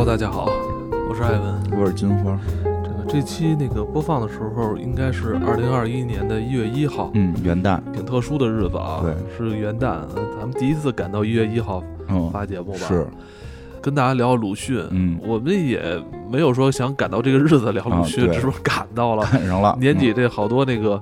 Hello，大家好，我是艾文，我是金花。这个这期那个播放的时候应该是二零二一年的一月一号，嗯，元旦，挺特殊的日子啊，对，是元旦，咱们第一次赶到一月一号嗯，发节目吧，是，跟大家聊鲁迅，嗯，我们也没有说想赶到这个日子聊鲁迅，只是赶到了。赶上了。年底这好多那个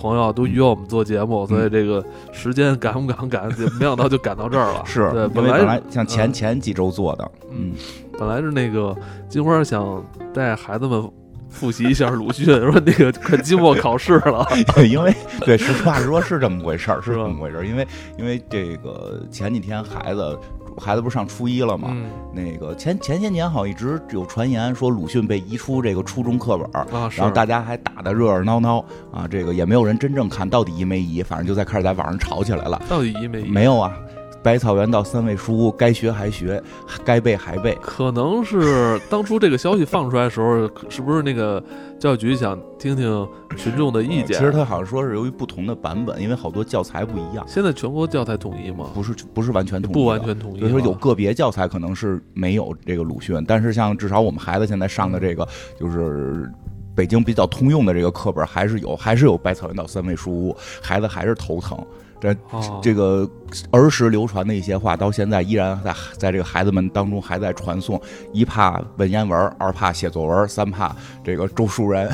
朋友都约我们做节目，所以这个时间赶不赶赶，没想到就赶到这儿了。嗯 是，对，本来像前嗯。前几周做的，嗯，本来是那个金花想带孩子们复习一下鲁迅，说那个快期末考试了，因为对，实话实说是这么回事儿，是这么回事儿。因为因为这个前几天孩子孩子不是上初一了吗？嗯那个前前些年好像一直有传言说鲁迅被移出这个初中课本。啊，然后大家还打得热热闹闹啊，这个也没有人真正看到底移没移，反正就在开始在网上吵起来了。到底移没移？没有啊，百草园到三味书屋，该学还学，该背还背。可能是当初这个消息放出来的时候，是不是那个教育局想听听群众的意见？其实他好像说是由于不同的版本，因为好多教材不一样，现在全国教材统一吗？不是不是完全统一不完。全统一啊。所以说有个别教材可能是没有这个鲁迅，但是像至少我们孩子现在上的这个就是。北京比较通用的这个课本还是有，还是有百草园到三味书屋，孩子还是头疼。这哦这个儿时流传的一些话，到现在依然在在这个孩子们当中还在传颂。一怕文言文，二怕写作文，三怕这个周树人。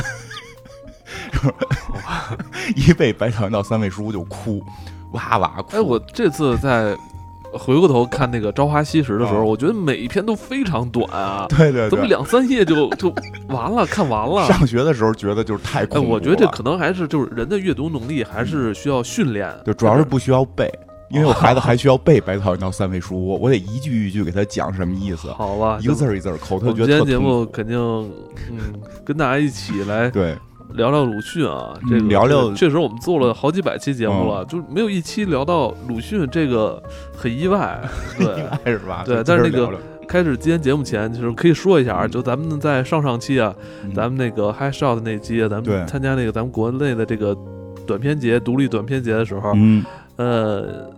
一背百草园到三味书屋就哭，哇哇哭。哎，我这次在回过头看那个《朝花夕拾》的时候，啊我觉得每一篇都非常短啊，对对对，怎么两三页就就完了，看完了。上学的时候觉得就是太哎，恐怖了。我觉得这可能还是就是人的阅读能力还是需要训练，就主要是不需要背，因为我孩子还需要背百草园到三味书屋，我得一句一句给他讲什么意思，好吧？一个字儿一个字儿口，他我觉得今天节目。肯定嗯跟大家一起来对，聊聊鲁迅啊，嗯这个聊聊确实我们做了好几百期节目了，就没有一期聊到鲁迅，这个很意外。对，是吧？对但是那个开始今天节目前，就是可以说一下啊，嗯。就咱们在上上期啊，嗯。咱们那个 High Shot 那期啊，咱们参加那个咱们国内的这个短片节、独立短片节的时候，嗯，呃，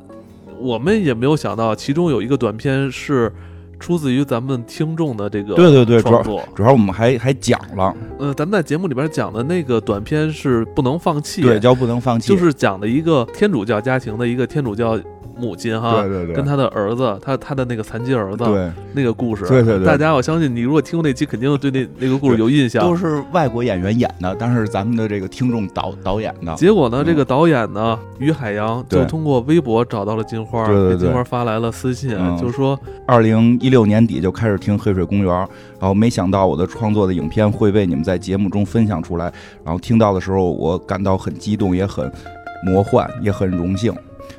我们也没有想到，其中有一个短片是出自于咱们听众的这个对对对，主要创作。主要我们还还讲了，呃，咱们在节目里边讲的那个短片是不能放弃，对，叫不能放弃，就是讲的一个天主教家庭的一个天主教母亲哈，对对对，跟他的儿子，他他的那个残疾儿子对。那个故事，对对对。大家我相信你如果听过那期，肯定对那那个故事有印象。都是外国演员演的，但是咱们的这个听众导导演的，结果呢，嗯这个导演呢，于海洋就通过微博找到了金花，对对对给金花发来了私信，嗯。就是说，二零一六年底就开始听《黑水公园》，然后没想到我的创作的影片会被你们在节目中分享出来，然后听到的时候，我感到很激动，也很魔幻，也很荣幸。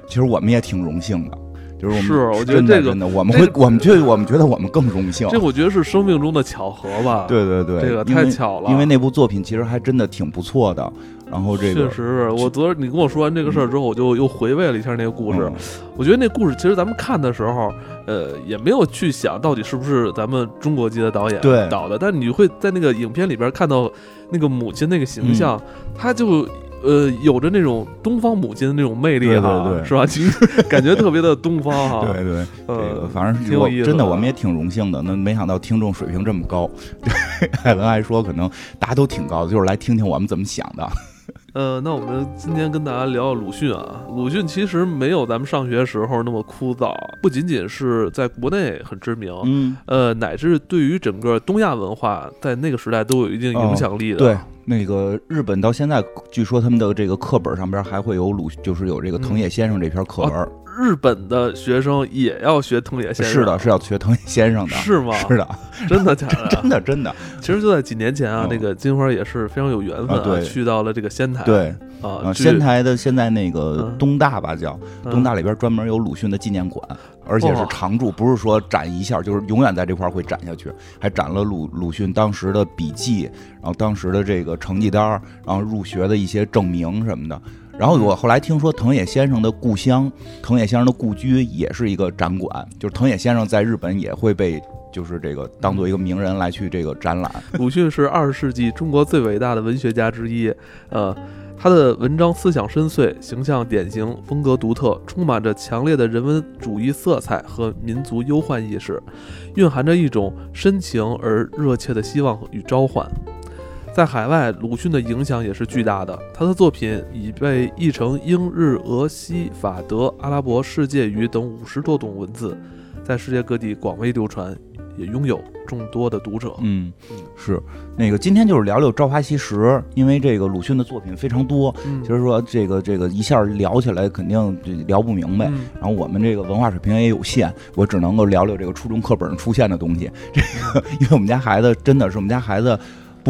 其实我们也挺荣幸的，就是我们是我觉得这个真的真的，我们会这个我们觉得我们觉得我们更荣幸。这我觉得是生命中的巧合吧。，对对对，这个太巧了因为那部作品其实还真的挺不错的。然后这个确实是我昨儿你跟我说完这个事儿之后，我就又回味了一下那个故事。嗯我觉得那故事其实咱们看的时候，呃，也没有去想到底是不是咱们中国籍的导演导的，但你会在那个影片里边看到那个母亲那个形象，嗯她就。呃，有着那种东方母亲的那种魅力对对是吧？其实 感觉特别的东方哈。对对，这呃个反正是挺有意思我真的的我们也挺荣幸的。那没想到听众水平这么高，对 艾文还说可能大家都挺高的，就是来听听我们怎么想的。呃，那我们今天跟大家聊聊鲁迅啊。鲁迅其实没有咱们上学时候那么枯燥，不仅仅是在国内很知名，嗯，呃，乃至对于整个东亚文化，在那个时代都有一定影响力的。对，那个日本到现在，据说他们的这个课本上边还会有鲁，就是有这个藤野先生这篇课文。日本的学生也要学藤野先生，是的，是要学藤野先生的。是吗？是的，真的假的？真的真的。其实就在几年前啊，嗯那个金花也是非常有缘分啊对去到了这个仙台。对，啊，仙台的现在那个嗯东大吧叫嗯东大里边专门有鲁迅的纪念馆，而且是哦常驻，不是说展一下，就是永远在这块儿会展下去，还展了鲁鲁迅当时的笔记，然后当时的这个成绩单儿，然后入学的一些证明什么的。然后我后来听说藤野先生的故乡，藤野先生的故居也是一个展馆，就是藤野先生在日本也会被就是这个当做一个名人来去这个展览。鲁迅是二十世纪中国最伟大的文学家之一，呃。他的文章思想深邃，形象典型，风格独特，充满着强烈的人文主义色彩和民族忧患意识，蕴含着一种深情而热切的希望与召唤。在海外，鲁迅的影响也是巨大的。他的作品已被译成英、日、俄、西、法、德、阿拉伯、世界语等五十多种文字，在世界各地广为流传，也拥有众多的读者。嗯，是那个今天就是聊聊《朝花夕拾》，因为这个鲁迅的作品非常多，嗯，其实说这个这个一下聊起来肯定就聊不明白。嗯然后我们这个文化水平也有限，我只能够聊聊这个初中课本上出现的东西。这个，因为我们家孩子真的是我们家孩子，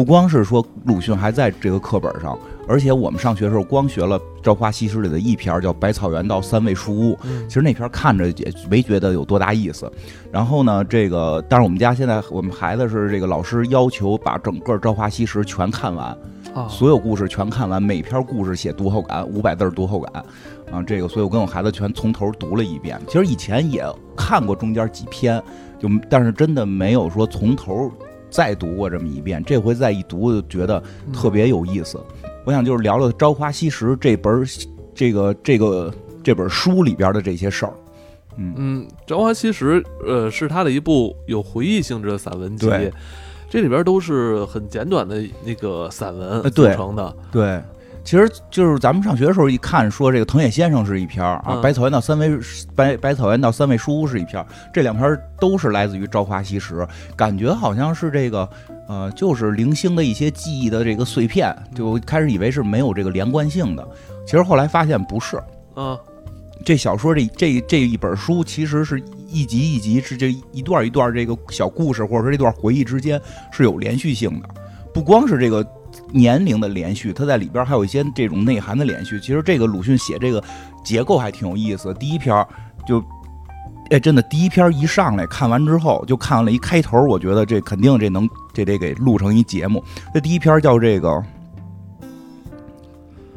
不光是说鲁迅还在这个课本上，而且我们上学的时候光学了《朝花夕拾》里的一篇叫《百草园到三味书屋》，嗯其实那篇看着也没觉得有多大意思。然后呢，这个但是我们家现在我们孩子是这个老师要求把整个《朝花夕拾》全看完，啊，所有故事全看完，每篇故事写读后感，五百字读后感，啊，这个，所以我跟我孩子全从头读了一遍。其实以前也看过中间几篇，就但是真的没有说从头再读过这么一遍。这回再一读，就觉得嗯特别有意思。我想就是聊聊《朝花夕拾》这本儿这个这个这本书里边的这些事儿。嗯嗯，《朝花夕拾》呃是他的一部有回忆性质的散文集，这里边都是很简短的那个散文组成的。对，其实就是咱们上学的时候一看，说这个藤野先生是一篇儿啊，嗯。百草园到三味百百草园到三味书屋是一篇儿，这两篇儿都是来自于《朝花夕拾》，感觉好像是这个呃，就是零星的一些记忆的这个碎片，就开始以为是没有这个连贯性的，其实后来发现不是。嗯，这小说这这这一本书其实是一集一集是这一段一段这个小故事或者说这段回忆之间是有连续性的，不光是这个年龄的连续，它在里边还有一些这种内涵的连续。其实这个鲁迅写这个结构还挺有意思。第一篇儿就，哎，真的第一篇一上来看完之后，就看了一开头，我觉得这肯定这能这得给录成一节目。这第一篇叫这个。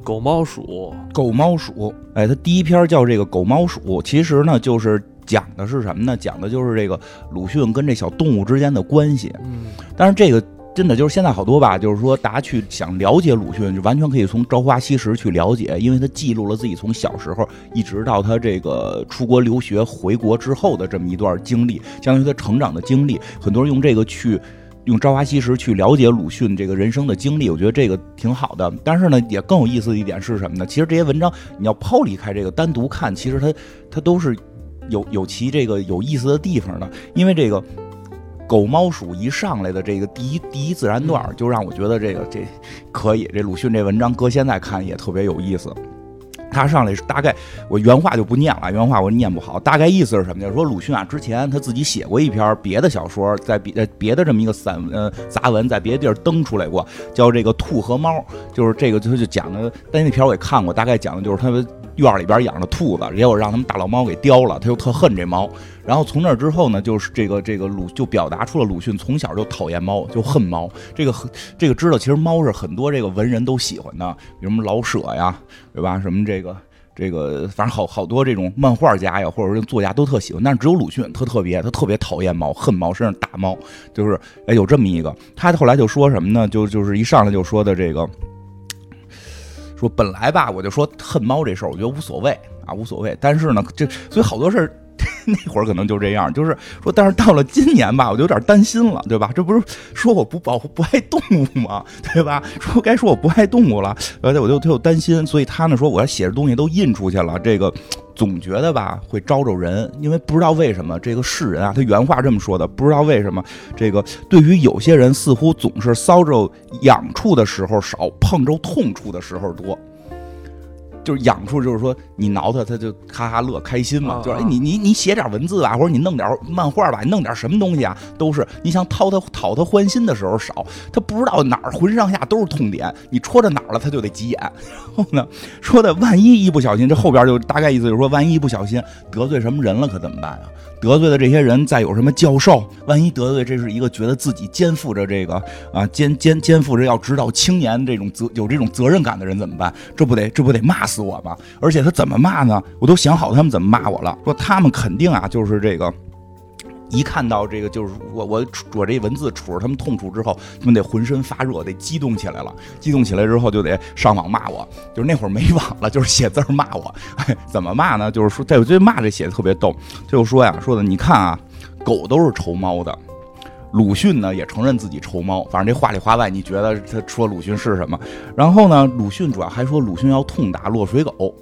狗猫鼠，狗猫鼠，哎，它第一篇叫这个狗猫鼠，其实呢就是讲的是什么呢？讲的就是这个鲁迅跟这小动物之间的关系。嗯但是这个真的就是现在好多吧，就是说大家去想了解鲁迅，就完全可以从《朝花夕拾》去了解，因为他记录了自己从小时候一直到他这个出国留学回国之后的这么一段经历，相当于他成长的经历。很多人用这个去。用《朝花夕拾》去了解鲁迅这个人生的经历，我觉得这个挺好的。但是呢，也更有意思的一点是什么呢？其实这些文章你要抛离开这个单独看，其实它它都是有有其这个有意思的地方的。因为这个狗猫鼠一上来的这个第一第一自然段儿，就让我觉得这个这可以。这鲁迅这文章搁现在看也特别有意思。他上来是大概我原话就不念了，原话我念不好。大概意思是什么呢？说鲁迅啊，之前他自己写过一篇别的小说，在别呃别的这么一个散呃杂文，在别的地儿登出来过，叫这个《兔和猫》，就是这个他就讲的，但那篇我也看过，大概讲的就是他们院里边养着兔子，结果让他们大老猫给叼了，他又特恨这猫。然后从那之后呢，就是这个这个鲁就表达出了鲁迅从小就讨厌猫，就恨猫。这个这个知道，其实猫是很多这个文人都喜欢的，比如什么老舍呀，对吧？什么这个。这个反正好好多这种漫画家呀，或者说作家都特喜欢，但是只有鲁迅特特别，他特别讨厌猫，恨猫，甚至打猫，就是哎有这么一个。他后来就说什么呢？就就是一上来就说的这个，说本来吧，我就说恨猫这事儿，我觉得无所谓啊，无所谓。但是呢，这所以好多事儿。那会儿可能就这样，就是说，但是到了今年吧，我就有点担心了，对吧？这不是说我不保护不爱动物吗？对吧？说该说我不爱动物了，而且我就特有担心，所以他呢说我要写的东西都印出去了，这个总觉得吧会招着人，因为不知道为什么这个世人啊，他原话这么说的，不知道为什么这个对于有些人似乎总是搔着痒处的时候少，碰着痛处的时候多。就是痒处，就是说你挠它，它就哈哈乐开心嘛。啊就是哎，你你你写点文字吧，或者你弄点漫画吧，你弄点什么东西啊，都是你想讨他讨他欢心的时候少。他不知道哪儿浑身上下都是痛点，你戳着哪儿了，他就得急眼。然后呢，说的万一一不小心，这后边就大概意思就是说，万一一不小心得罪什么人了，可怎么办啊？得罪的这些人再有什么教授，万一得罪这是一个觉得自己肩负着这个啊肩肩肩负着要指导青年这种责有这种责任感的人怎么办？这不得这不得骂死我吗？而且他怎么骂呢？我都想好他们怎么骂我了，说他们肯定啊就是这个。一看到这个，就是我我我这文字杵着他们痛处之后，他们得浑身发热，得激动起来了。激动起来之后，就得上网骂我。就是那会儿没网了，就是写字骂我。怎么骂呢？就是说，在我觉得骂这写的特别逗。就说呀，说的你看啊，狗都是仇猫的。鲁迅呢也承认自己仇猫。反正这话里话外，你觉得他说鲁迅是什么？然后呢，鲁迅主要还说鲁迅要痛打落水狗。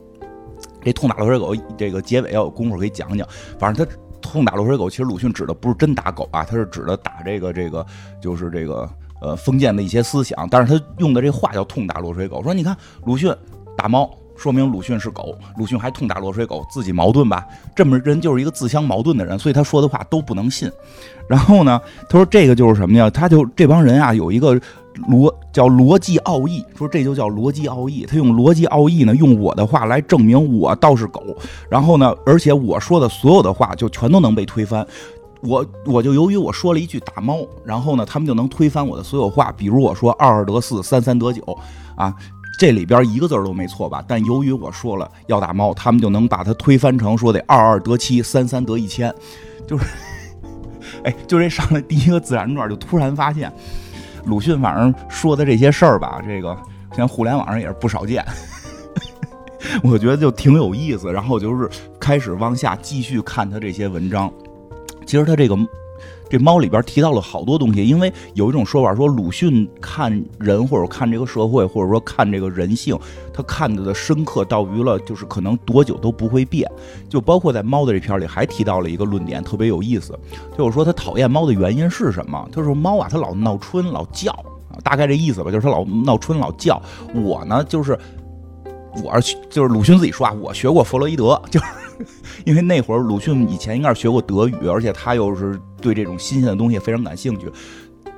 这痛打落水狗，这个结尾要有功夫可以讲讲。反正他。痛打落水狗，其实鲁迅指的不是真打狗啊，他是指的打这个这个，就是这个呃封建的一些思想。但是他用的这话叫痛打落水狗，说你看鲁迅打猫，说明鲁迅是狗，鲁迅还痛打落水狗，自己矛盾吧？这么人就是一个自相矛盾的人，所以他说的话都不能信。然后呢，他说这个就是什么呀？他就这帮人啊，有一个。逻叫逻辑奥义，说这就叫逻辑奥义。他用逻辑奥义呢，用我的话来证明我倒是狗。然后呢，而且我说的所有的话就全都能被推翻。我我就由于我说了一句打猫，然后呢，他们就能推翻我的所有话。比如我说二二得四，三三得九啊，这里边一个字都没错吧？但由于我说了要打猫，他们就能把它推翻成说得二二得七，三三得一千。就是，哎，就这上来第一个自然段，就突然发现。鲁迅反正说的这些事儿吧，这个现在互联网上也是不少见，我觉得就挺有意思。然后就是开始往下继续看他这些文章，其实他这个。这猫里边提到了好多东西，因为有一种说法说鲁迅看人或者看这个社会或者说看这个人性，他看的的深刻到于了就是可能多久都不会变。就包括在猫的这篇里还提到了一个论点，特别有意思，就是说他讨厌猫的原因是什么？他说猫啊，它老闹春老叫，大概这意思吧，就是它老闹春老叫。我呢，就是我是就是鲁迅自己说啊，我学过弗洛伊德，就是。因为那会儿鲁迅以前应该是学过德语，而且他又是对这种新鲜的东西非常感兴趣。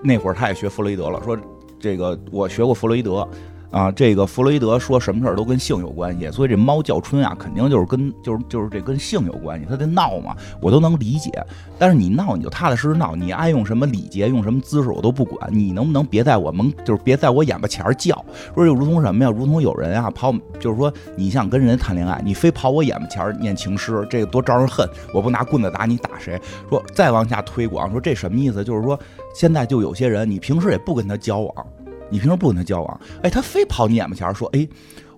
那会儿他也学弗洛伊德了，说这个我学过弗洛伊德。啊，这个弗洛伊德说什么事儿都跟性有关系，所以这猫叫春啊，肯定就是跟就是就是这跟性有关系，它在闹嘛，我都能理解。但是你闹你就踏踏实实闹，你爱用什么礼节，用什么姿势我都不管，你能不能别在我门就是别在我眼巴前儿叫？说就如同什么呀？如同有人啊跑，就是说你想跟人谈恋爱，你非跑我眼巴前儿念情诗，这个多招人恨！我不拿棍子打你打谁？说再往下推广，说这什么意思？就是说现在就有些人，你平时也不跟他交往。你平时不跟他交往，哎，他非跑你眼巴前说，哎，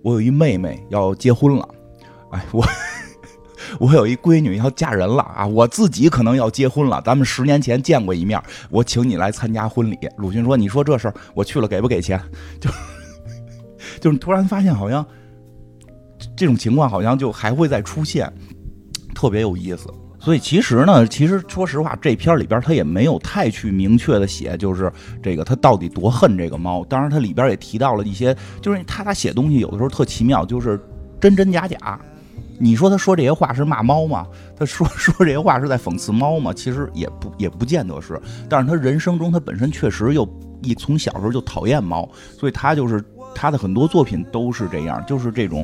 我有一妹妹要结婚了，哎，我 我有一闺女要嫁人了啊，我自己可能要结婚了，咱们十年前见过一面，我请你来参加婚礼。鲁迅说，你说这事儿我去了给不给钱？就就是突然发现好像这种情况好像就还会再出现，特别有意思。所以其实呢，其实说实话，这篇里边他也没有太去明确的写，就是这个他到底多恨这个猫。当然，他里边也提到了一些，就是他他写东西有的时候特奇妙，就是真真假假。你说他说这些话是骂猫吗？他说 说这些话是在讽刺猫吗？其实也不也不见得是。但是他人生中他本身确实又一从小时候就讨厌猫，所以他就是他的很多作品都是这样，就是这种。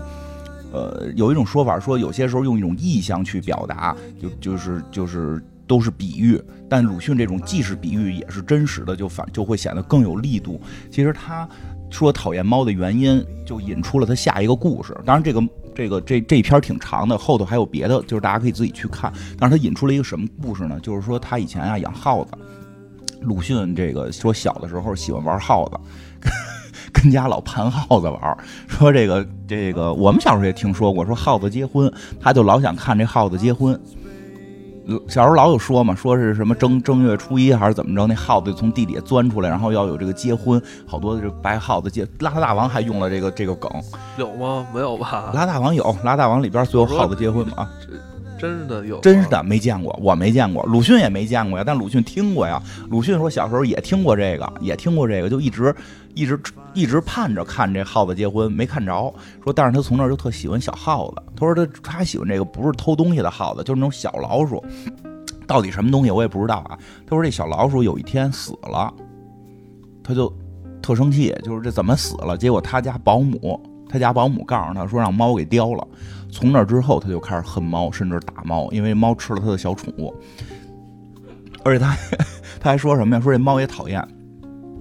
呃，有一种说法说，有些时候用一种意象去表达，就就是就是都是比喻。但鲁迅这种既是比喻也是真实的，就反就会显得更有力度。其实他说讨厌猫的原因，就引出了他下一个故事。当然，这个这个这这篇挺长的，后头还有别的，就是大家可以自己去看。但是他引出了一个什么故事呢？就是说他以前啊养耗子。鲁迅这个说小的时候喜欢玩耗子。跟家老盘耗子玩 说这个这个，我们小时候也听说过，说耗子结婚，他就老想看这耗子结婚。小时候老有说嘛，说是什么正正月初一还是怎么着，那耗子从地底下钻出来，然后要有这个结婚，好多这白耗子结。拉大王还用了这个这个梗，有吗？没有吧？拉大王有，拉大王里边所有耗子结婚嘛。真的有，真的没见过，我没见过，鲁迅也没见过呀。但鲁迅听过呀。鲁迅说小时候也听过这个，也听过这个，就一直一直一直盼着看这耗子结婚，没看着。说但是他从那儿就特喜欢小耗子。他说他他喜欢这个不是偷东西的耗子，就是那种小老鼠。到底什么东西我也不知道啊。他说这小老鼠有一天死了，他就特生气，就是这怎么死了？结果他家保姆。他家保姆告诉他说让猫给叼了，从那之后他就开始恨猫，甚至打猫，因为猫吃了他的小宠物。而且他他还说什么呀？说这猫也讨厌。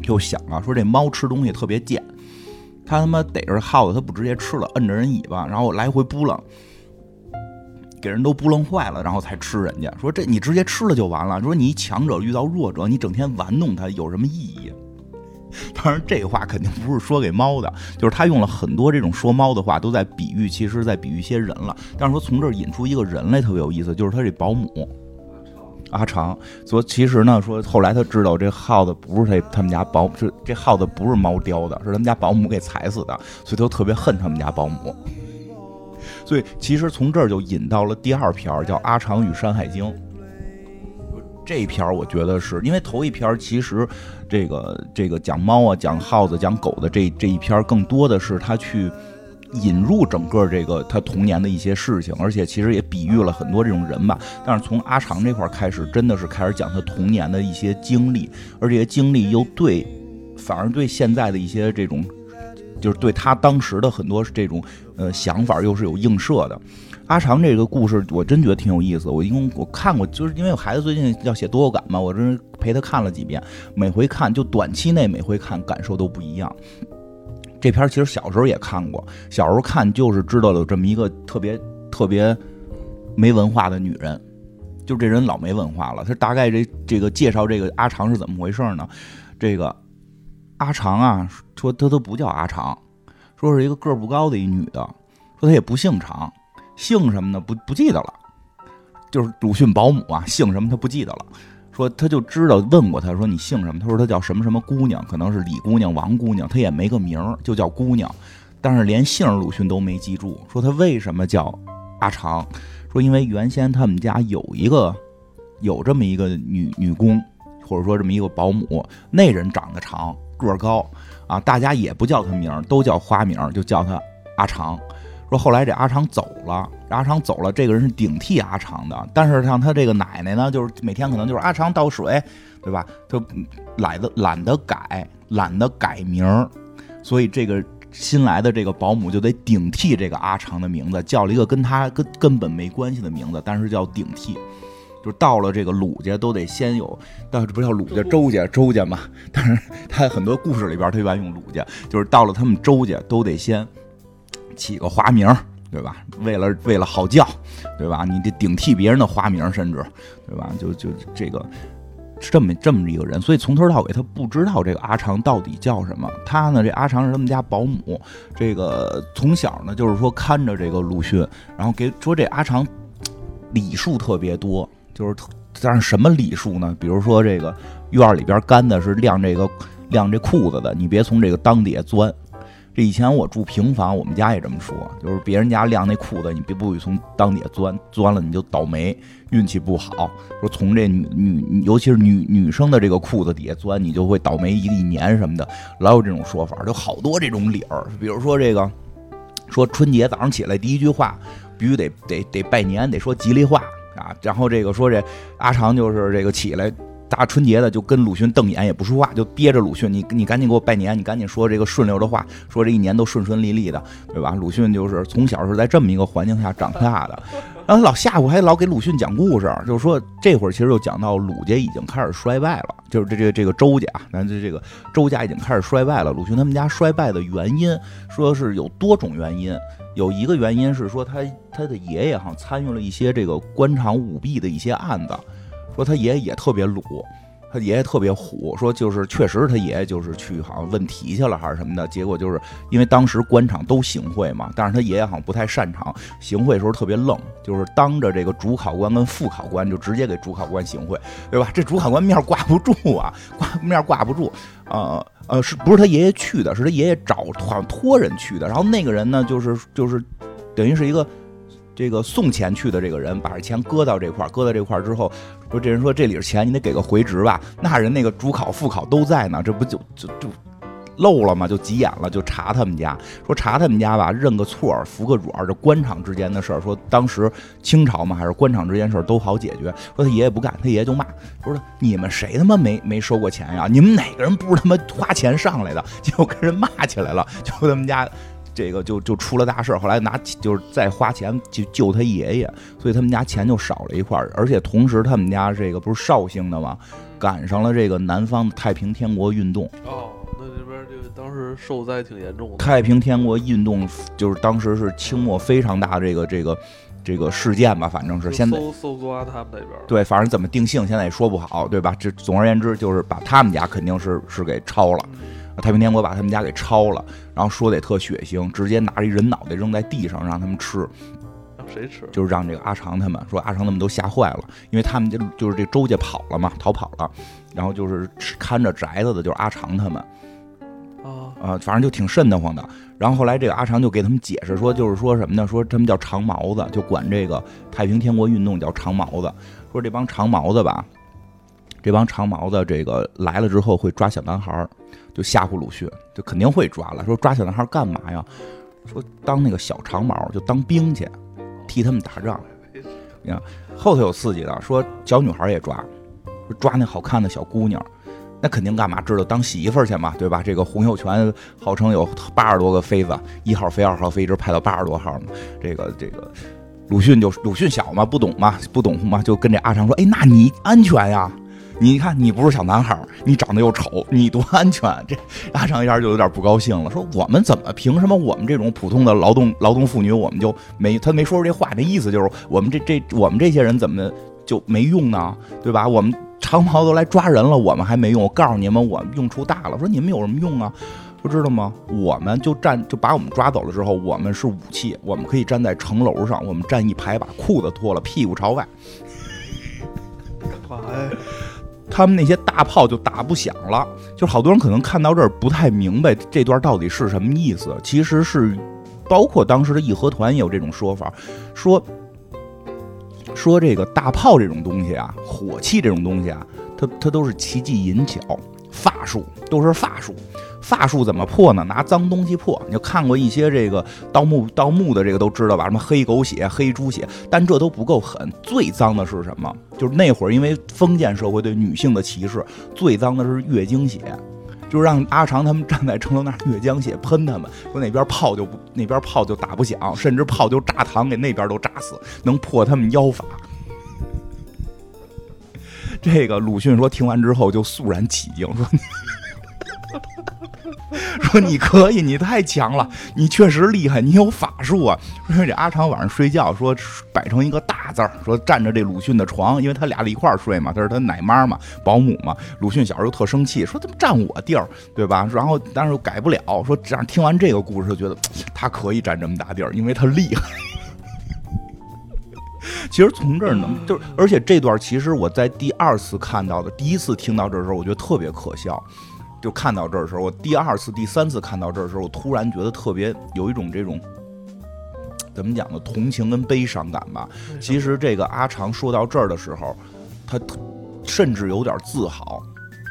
又想啊，说这猫吃东西特别贱，他他妈逮着耗子他不直接吃了，摁着人尾巴，然后来回扑棱。给人都扑棱坏了，然后才吃人家。说这你直接吃了就完了。说你强者遇到弱者，你整天玩弄他有什么意义？当然，这话肯定不是说给猫的，就是他用了很多这种说猫的话，都在比喻，其实在比喻一些人了。但是说从这儿引出一个人来特别有意思，就是他这保姆阿长。说其实呢，说后来他知道这耗子不是他他们家保，是这耗子不是猫叼的，是他们家保姆给踩死的，所以他特别恨他们家保姆。所以其实从这儿就引到了第二篇，叫《阿长与山海经》。这一篇我觉得是因为头一篇其实这个这个讲猫啊、讲耗子、讲狗的这这一篇，更多的是他去引入整个这个他童年的一些事情，而且其实也比喻了很多这种人吧。但是从阿长这块开始，真的是开始讲他童年的一些经历，而这些经历又对，反而对现在的一些这种，就是对他当时的很多这种呃想法又是有映射的。阿长这个故事，我真觉得挺有意思。我因为我看过，就是因为我孩子最近要写多感嘛，我真陪他看了几遍。每回看，就短期内每回看感受都不一样。这片其实小时候也看过，小时候看就是知道了这么一个特别特别没文化的女人，就这人老没文化了。他大概这这个介绍这个阿长是怎么回事呢？这个阿长啊，说他都不叫阿长，说是一个个儿不高的一女的，说他也不姓长。姓什么呢？不不记得了，就是鲁迅保姆啊，姓什么他不记得了。说他就知道问过他说你姓什么？他说他叫什么什么姑娘，可能是李姑娘、王姑娘，他也没个名儿，就叫姑娘。但是连姓鲁迅都没记住。说他为什么叫阿长？说因为原先他们家有一个有这么一个女女工，或者说这么一个保姆，那人长得长个儿高啊，大家也不叫他名儿，都叫花名，就叫他阿长。说后来这阿长走了，阿长走了，这个人是顶替阿长的。但是像他这个奶奶呢，就是每天可能就是阿长倒水，对吧？就懒得懒得改，懒得改名儿，所以这个新来的这个保姆就得顶替这个阿长的名字，叫了一个跟他根根本没关系的名字，但是叫顶替。就到了这个鲁家都得先有，到这不叫鲁家周家周家嘛？但是他很多故事里边他一般用鲁家，就是到了他们周家都得先。起个花名，对吧？为了为了好叫，对吧？你得顶替别人的花名，甚至，对吧？就就这个是这么这么一个人，所以从头到尾他不知道这个阿长到底叫什么。他呢，这阿长是他们家保姆，这个从小呢就是说看着这个鲁迅，然后给说这阿长礼数特别多，就是但是什么礼数呢？比如说这个院里边干的是晾这个晾这裤子的，你别从这个裆底下钻。这以前我住平房，我们家也这么说，就是别人家晾那裤子，你别不许从裆底下钻，钻了你就倒霉，运气不好。说从这女女，尤其是女女生的这个裤子底下钻，你就会倒霉一一年什么的，老有这种说法，就好多这种理儿。比如说这个，说春节早上起来第一句话必须得得得拜年，得说吉利话啊。然后这个说这阿长就是这个起来。大春节的就跟鲁迅瞪眼也不说话，就憋着鲁迅，你你赶紧给我拜年，你赶紧说这个顺溜的话，说这一年都顺顺利利的，对吧？鲁迅就是从小是在这么一个环境下长大的，然后老吓唬，还老给鲁迅讲故事，就是说这会儿其实就讲到鲁家已经开始衰败了，就是这这这个周家，咱这这个周家已经开始衰败了。鲁迅他们家衰败的原因，说是有多种原因，有一个原因是说他他的爷爷哈参与了一些这个官场舞弊的一些案子。说他爷爷也特别鲁，他爷爷特别虎。说就是确实他爷爷就是去好像问题去了还是什么的，结果就是因为当时官场都行贿嘛，但是他爷爷好像不太擅长行贿时候特别愣，就是当着这个主考官跟副考官就直接给主考官行贿，对吧？这主考官面挂不住啊，挂面挂不住。呃呃，是不是他爷爷去的？是他爷爷找好像托人去的。然后那个人呢，就是就是等于是一个。这个送钱去的这个人把这钱搁到这块，搁到这块之后，说这人说这里是钱，你得给个回执吧。那人那个主考副考都在呢，这不就就就漏了吗？就急眼了，就查他们家，说查他们家吧，认个错，服个软，这官场之间的事儿。说当时清朝嘛，还是官场之间事儿都好解决。说他爷爷不干，他爷爷就骂，说你们谁他妈没没收过钱呀？你们哪个人不是他妈花钱上来的？结果跟人骂起来了，就他们家。这个就就出了大事儿后来拿就是再花钱去救他爷爷，所以他们家钱就少了一块儿，而且同时他们家这个不是绍兴的吗？赶上了这个南方的太平天国运动。哦，那这边就当时受灾挺严重的。太平天国运动就是当时是清末非常大这个这个这个事件吧，反正是现在搜搜刮他们那边，对，反正怎么定性现在也说不好，对吧？这总而言之就是把他们家肯定是是给抄了，太平天国把他们家给抄了，然后说的也特血腥，直接拿着一人脑袋扔在地上让他们吃，让谁吃？就是让这个阿长他们说阿长他们都吓坏了，因为他们就就是这周家跑了嘛，逃跑了，然后就是看着宅子的就是阿长他们啊，呃、反正就挺瘆得慌的。然后后来这个阿长就给他们解释说，就是说什么呢？说他们叫长毛子，就管这个太平天国运动叫长毛子。说这帮长毛子吧，这帮长毛子这个来了之后会抓小男孩儿，就吓唬鲁迅，就肯定会抓了。说抓小男孩干嘛呀？说当那个小长毛，就当兵去，替他们打仗。你看后头有刺激的，说小女孩也抓，抓那好看的小姑娘。那肯定干嘛？知道当媳妇儿去嘛，对吧？这个洪秀全号称有八十多个妃子，一号妃、二号妃，一直派到八十多号嘛。这个这个，鲁迅就鲁迅小嘛，不懂嘛，不懂嘛，就跟这阿长说：“哎，那你安全呀？你看你不是小男孩儿，你长得又丑，你多安全？”这阿长一下就有点不高兴了，说：“我们怎么凭什么我们这种普通的劳动劳动妇女，我们就没？他没说出这话，那意思就是我们这这我们这些人怎么就没用呢？对吧？我们。”长毛都来抓人了，我们还没用。我告诉你们，我们用处大了。说你们有什么用啊？不知道吗？我们就站，就把我们抓走了之后，我们是武器，我们可以站在城楼上，我们站一排，把裤子脱了，屁股朝外。干嘛呀？他们那些大炮就打不响了。就好多人可能看到这儿不太明白这段到底是什么意思。其实是，包括当时的义和团也有这种说法，说。说这个大炮这种东西啊，火器这种东西啊，它它都是奇迹淫巧，法术都是法术。法术怎么破呢？拿脏东西破。你就看过一些这个盗墓盗墓的这个都知道吧？什么黑狗血、黑猪血，但这都不够狠。最脏的是什么？就是那会儿因为封建社会对女性的歧视，最脏的是月经血。就是让阿长他们站在城楼那儿月经血喷他们，说 那边炮就不那边炮就打不响，甚至炮就炸膛给那边都炸死，能破他们妖法。这个鲁迅说听完之后就肃然起敬，说 说你可以，你太强了，你确实厉害，你有法术啊。说这阿长晚上睡觉说摆成一个大字儿，说占着这鲁迅的床，因为他俩一块儿睡嘛，他是他奶妈嘛，保姆嘛。鲁迅小时候特生气，说怎么占我地儿，对吧？然后但是又改不了，说这样听完这个故事觉得 他可以占这么大地儿，因为他厉害。其实从这儿能就是，而且这段其实我在第二次看到的，第一次听到这时候，我觉得特别可笑。就看到这儿的时候，我第二次、第三次看到这儿的时候，我突然觉得特别有一种这种怎么讲呢？同情跟悲伤感吧。其实这个阿长说到这儿的时候，他甚至有点自豪，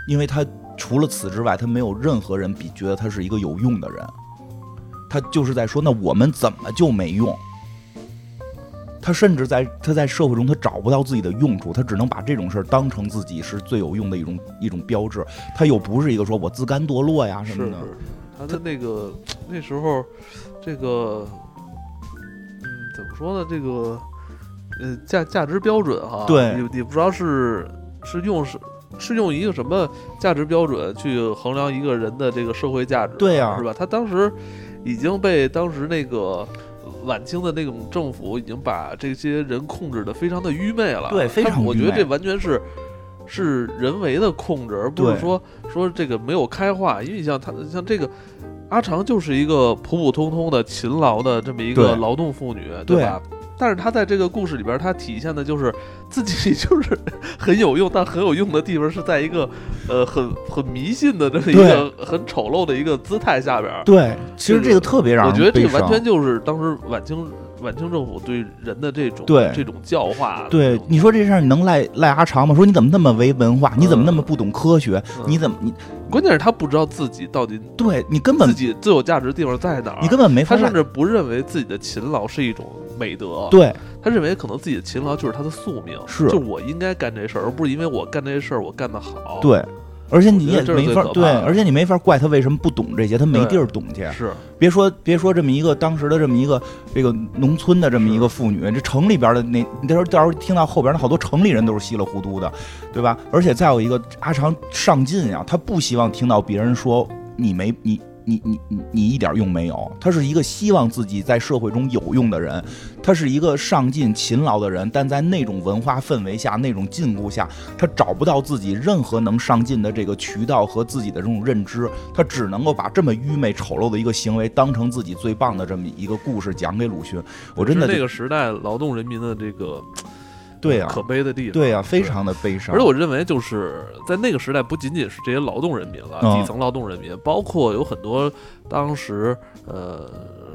因为他除了此之外，他没有任何人比觉得他是一个有用的人。他就是在说，那我们怎么就没用？他甚至在他在社会中，他找不到自己的用处，他只能把这种事儿当成自己是最有用的一种一种标志。他又不是一个说我自甘堕落呀什么的。他的那个那时候，这个，嗯，怎么说呢？这个，呃，价价值标准哈，对你你不知道是是用是是用一个什么价值标准去衡量一个人的这个社会价值，对呀是吧？他当时已经被当时那个。晚清的那种政府已经把这些人控制的非常的愚昧了，对非常我觉得这完全是是人为的控制，而不是说说这个没有开化。因为你像他像这个阿长就是一个普普通通的勤劳的这么一个劳动妇女，对吧？但是他在这个故事里边，他体现的就是自己就是 很有用，但很有用的地方是在一个呃很很迷信的这么一个很丑陋的一个姿态下边。对，其实这个特别让人我觉得这完全就是当时晚清晚清政府对人的这种对这种教化。对，你说这事儿你能赖赖阿长吗？说你怎么那么没文化？你怎么那么不懂科学？嗯你怎么你关键是他不知道自己到底对你根本自己最有价值的地方在哪儿，你根本没法他甚至不认为自己的勤劳是一种美德，对他认为可能自己的勤劳就是他的宿命，是就我应该干这事儿，而不是因为我干这事儿我干得好。，对，而且你也没法对，而且你没法怪他为什么不懂这些，他没地儿懂去。是别说别说这么一个当时的这么一个这个农村的这么一个妇女，这城里边的那，你到时候到时候听到后边的好多城里人都是稀里糊涂的，对吧？而且再有一个阿长上进呀，他不希望听到别人说你没你。你你你你一点用没有。他是一个希望自己在社会中有用的人，他是一个上进勤劳的人，但在那种文化氛围下、那种禁锢下，他找不到自己任何能上进的这个渠道和自己的这种认知，他只能够把这么愚昧丑陋的一个行为当成自己最棒的这么一个故事讲给鲁迅。我真的这个时代劳动人民的这个。对呀，可悲的地方。对呀，非常的悲伤。而且我认为，就是在那个时代，不仅仅是这些劳动人民了，底层劳动人民，包括有很多当时呃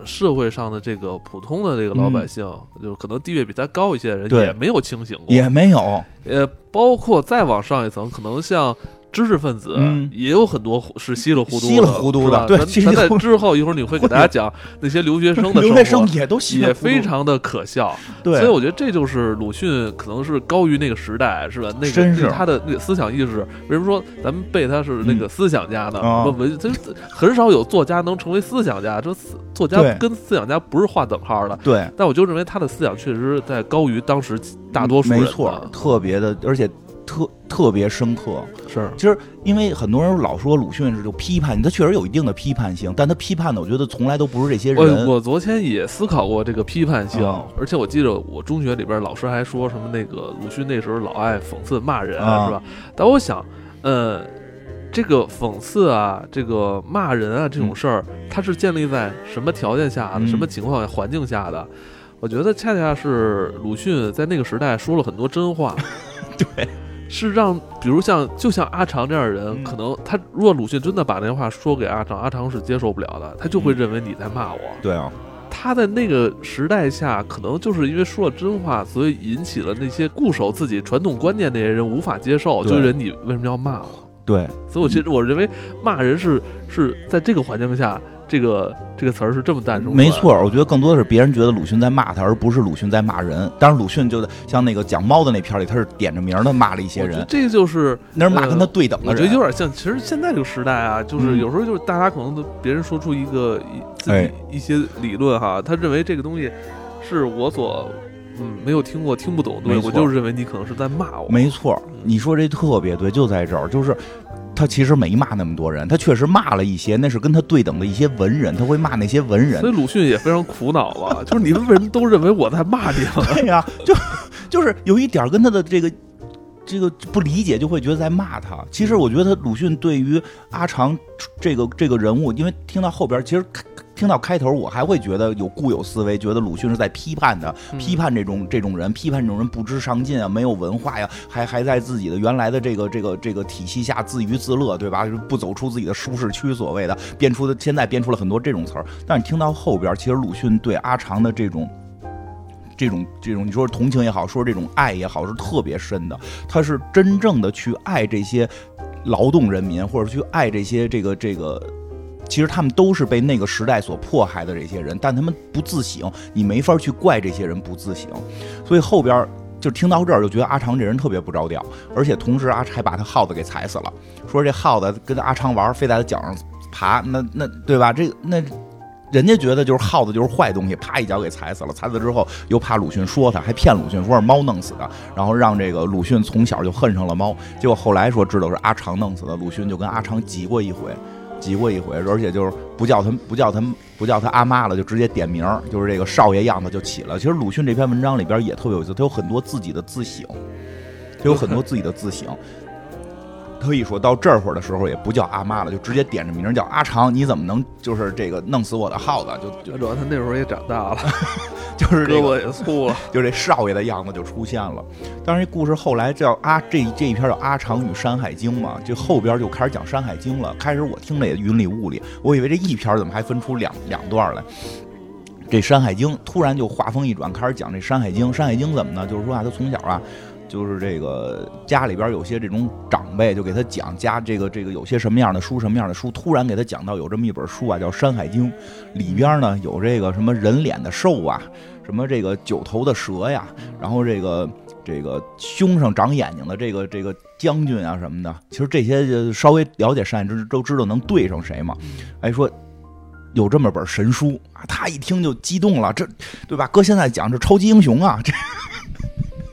社会上的这个普通的这个老百姓，就可能地位比他高一些的人，也没有清醒过，也没有。呃，包括再往上一层，可能像。知识分子也有很多是稀里糊涂、稀里糊涂的。对，咱在之后一会儿你会给大家讲那些留学生的留学生也都也非常的可笑。对，所以我觉得这就是鲁迅可能是高于那个时代，是吧？那个他的那个思想意识。为什么说咱们背他是那个思想家呢？文他很少有作家能成为思想家，这作家跟思想家不是划等号的。对，但我就认为他的思想确实在高于当时大多数人。没错，特别的，而且。特特别深刻，是，其实因为很多人老说鲁迅是就批判，他确实有一定的批判性，但他批判的，我觉得从来都不是这些人。我昨天也思考过这个批判性，而且我记得我中学里边老师还说什么那个鲁迅那时候老爱讽刺骂人，是吧？但我想，呃，这个讽刺啊，这个骂人啊这种事儿，它是建立在什么条件下的、什么情况、环境下的？我觉得恰恰是鲁迅在那个时代说了很多真话，对。是让，比如像就像阿长这样的人，可能他如果鲁迅真的把那话说给阿长，阿长是接受不了的，他就会认为你在骂我。对啊，他在那个时代下，可能就是因为说了真话，所以引起了那些固守自己传统观念那些人无法接受，就是你为什么要骂我？对，所以我其实我认为骂人是是在这个环境下。这个这个词儿是这么诞生，没错。我觉得更多的是别人觉得鲁迅在骂他，而不是鲁迅在骂人。当然，鲁迅就像那个讲猫的那片里，他是点着名的骂了一些人。这个就是那是骂跟他对等的人。我觉得有点像，其实现在这个时代啊，就是有时候就是大家可能都别人说出一个自己一些理论哈，他认为这个东西是我所嗯没有听过、听不懂的东西，我就认为你可能是在骂我。没错，你说这特别对，就在这儿，就是。他其实没骂那么多人，他确实骂了一些，那是跟他对等的一些文人，他会骂那些文人。所以鲁迅也非常苦恼啊？就是你们为什么都认为我在骂你？对呀，就就是有一点跟他的这个这个不理解，就会觉得在骂他。其实我觉得鲁迅对于阿长这个这个人物，因为听到后边，其实。听到开头，我还会觉得有固有思维，觉得鲁迅是在批判的，批判这种这种人，批判这种人不知上进啊，没有文化呀，还还在自己的原来的这个这个这个体系下自娱自乐，对吧？不走出自己的舒适区，所谓的编出的，现在编出了很多这种词儿。但是听到后边，其实鲁迅对阿长的这种这种这种，你说同情也好，说这种爱也好，是特别深的。他是真正的去爱这些劳动人民，或者去爱这些这个这个。其实他们都是被那个时代所迫害的这些人，但他们不自省，你没法去怪这些人不自省。所以后边就听到这儿，就觉得阿长这人特别不着调，而且同时阿还把他耗子给踩死了，说这耗子跟阿长玩，非在他脚上爬，那那对吧？这那人家觉得就是耗子就是坏东西，啪一脚给踩死了。踩死之后又怕鲁迅说他，还骗鲁迅说是猫弄死的，然后让这个鲁迅从小就恨上了猫。结果后来说知道是阿长弄死的，鲁迅就跟阿长急过一回。急过一回，而且就是不叫他不叫他不叫他阿妈了，就直接点名，就是这个少爷样子就起了。其实鲁迅这篇文章里边也特别有意思，他有很多自己的自省，他有很多自己的自省。可以说到这会儿的时候也不叫阿妈了，就直接点着名叫阿长。你怎么能就是这个弄死我的耗子？就主要他那时候也长大了，就是胳膊也粗了，就这少爷的样子就出现了。当然，这故事后来叫阿这这一篇叫《阿长与山海经》嘛，就后边就开始讲《山海经》了。开始我听着也云里雾里，我以为这一篇怎么还分出两两段来？这《山海经》突然就话锋一转，开始讲这《山海经》。《山海经》怎么呢？就是说啊，他从小啊。就是这个家里边有些这种长辈，就给他讲家这个这个有些什么样的书，什么样的书，突然给他讲到有这么一本书啊，叫《山海经》，里边呢有这个什么人脸的兽啊，什么这个九头的蛇呀，然后这个这个胸上长眼睛的这个这个将军啊什么的，其实这些稍微了解山海经都知道能对上谁嘛。哎，说有这么本神书啊，他一听就激动了，这对吧？搁现在讲这超级英雄啊，这。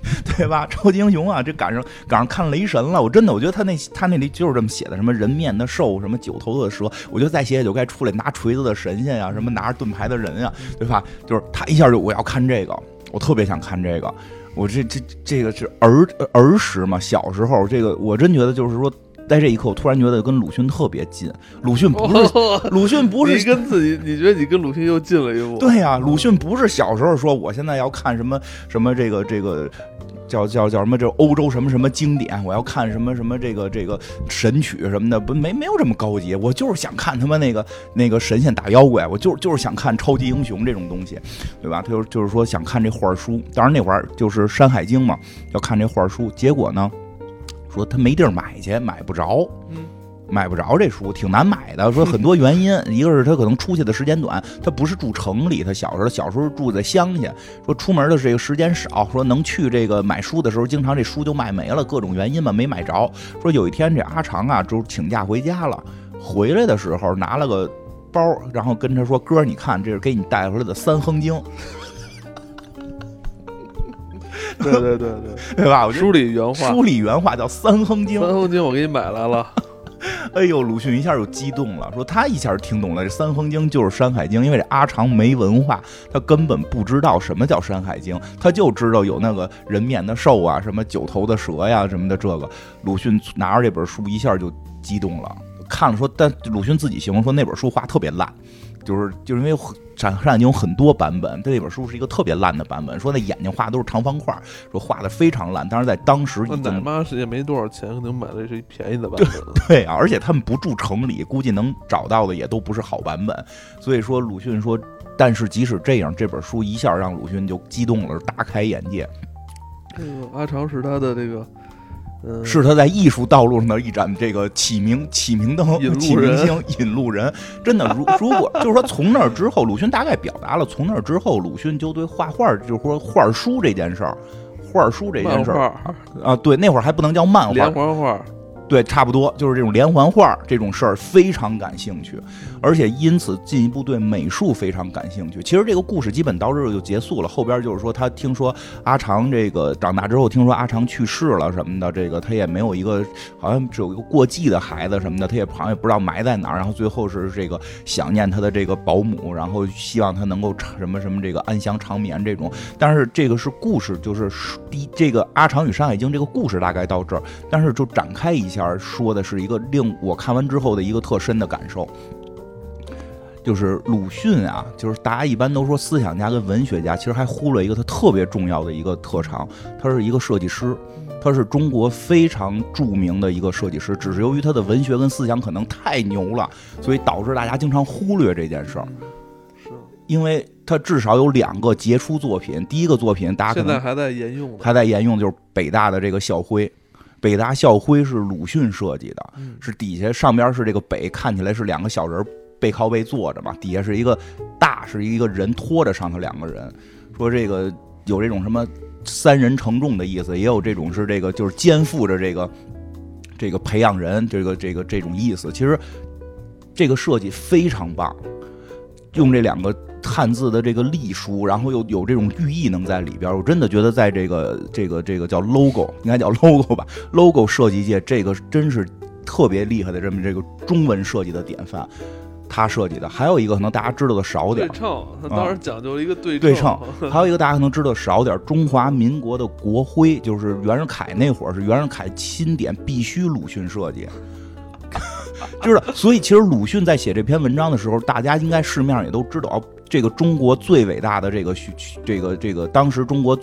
对吧？超级英雄啊，这赶上赶上看雷神了，我真的我觉得他那他那里就是这么写的，什么人面的兽，什么九头的蛇，我觉得再写写就该出来拿锤子的神仙呀，什么拿着盾牌的人呀，对吧？就是他一下就我要看这个，我特别想看这个，我这这这个是儿儿时嘛，小时候这个我真觉得就是说。在这一刻，我突然觉得跟鲁迅特别近。鲁迅不是鲁迅，不是你跟自己，你觉得你跟鲁迅又近了一步？对呀，鲁迅不是小时候说我现在要看什么什么这个这个叫叫叫什么这欧洲什么什么经典，我要看什么什么这个这个神曲什么的，不没没有这么高级。我就是想看他妈那个那个神仙打妖怪，我就就是想看超级英雄这种东西，对吧？他就就是说想看这画书。当然那会儿就是《山海经》嘛，要看这画书。结果呢？说他没地儿买去，买不着，嗯买不着这书，挺难买的。说很多原因，一个是他可能出去的时间短，他不是住城里，他小时候小时候住在乡下。说出门的这个时间少，说能去这个买书的时候，经常这书就卖没了，各种原因吧，没买着。说有一天这阿长啊，就请假回家了，回来的时候拿了个包，然后跟他说：“哥，你看，这是给你带回来的《三横经》。”对对对对，对 吧？书里原话，书里原话叫《三横经》。三横经我给你买来了。哎呦，鲁迅一下就激动了，说他一下听懂了，这《三横经》就是《山海经》，因为这阿长没文化，他根本不知道什么叫《山海经》，他就知道有那个人面的兽啊，什么九头的蛇呀，什么的。这个鲁迅拿着这本书一下就激动了，看了说，但鲁迅自己形容说那本书画特别烂。就是就是因为《山山海经》有很多版本，这本书是一个特别烂的版本。说那眼睛画的都是长方块，说画的非常烂。但是在当时，奶妈也没多少钱，可能买的是一便宜的版本。对啊，而且他们不住城里，估计能找到的也都不是好版本。所以说，鲁迅说，但是即使这样，这本书一下让鲁迅就激动了，大开眼界。这个阿长是他的这个。是他在艺术道路上的一盏这个启明启明灯，启明星，引路人。真的，如如果 就是说从那之后，鲁迅大概表达了，从那之后，鲁迅就对画画，就是说画书这件事儿，画书这件事儿啊，对，那会儿还不能叫漫画，连环画。对，差不多就是这种连环画这种事儿非常感兴趣，而且因此进一步对美术非常感兴趣。其实这个故事基本到这儿就结束了，后边就是说他听说阿长这个长大之后，听说阿长去世了什么的，这个他也没有一个好像只有一个过继的孩子什么的，他也好像也不知道埋在哪儿。然后最后是这个想念他的这个保姆，然后希望他能够什么什么这个安详长眠这种。但是这个是故事，就是第这个阿长与山海经这个故事大概到这儿，但是就展开一下。说的是一个令我看完之后的一个特深的感受，就是鲁迅啊，就是大家一般都说思想家跟文学家，其实还忽略一个他特别重要的一个特长，他是一个设计师，他是中国非常著名的一个设计师，只是由于他的文学跟思想可能太牛了，所以导致大家经常忽略这件事儿。是，因为他至少有两个杰出作品，第一个作品大家现在还在沿用，还在沿用，就是北大的这个校徽。北大校徽是鲁迅设计的，是底下上边是这个北，看起来是两个小人背靠背坐着嘛，底下是一个大是一个人拖着上头两个人，说这个有这种什么三人承重的意思，也有这种是这个就是肩负着这个这个培养人这个这个这种意思。其实这个设计非常棒，用这两个。汉字的这个隶书，然后又有这种寓意能在里边，我真的觉得在这个这个这个叫 logo，应该叫 logo 吧，logo 设计界这个真是特别厉害的这么这个中文设计的典范，他设计的。还有一个可能大家知道的少点，对称，他当时讲究了一个对对称。还有一个大家可能知道少点，中华民国的国徽就是袁世凯那会儿是袁世凯钦点，必须鲁迅设计。知 道，所以其实鲁迅在写这篇文章的时候，大家应该市面上也都知道，这个中国最伟大的这个这个这个当时中国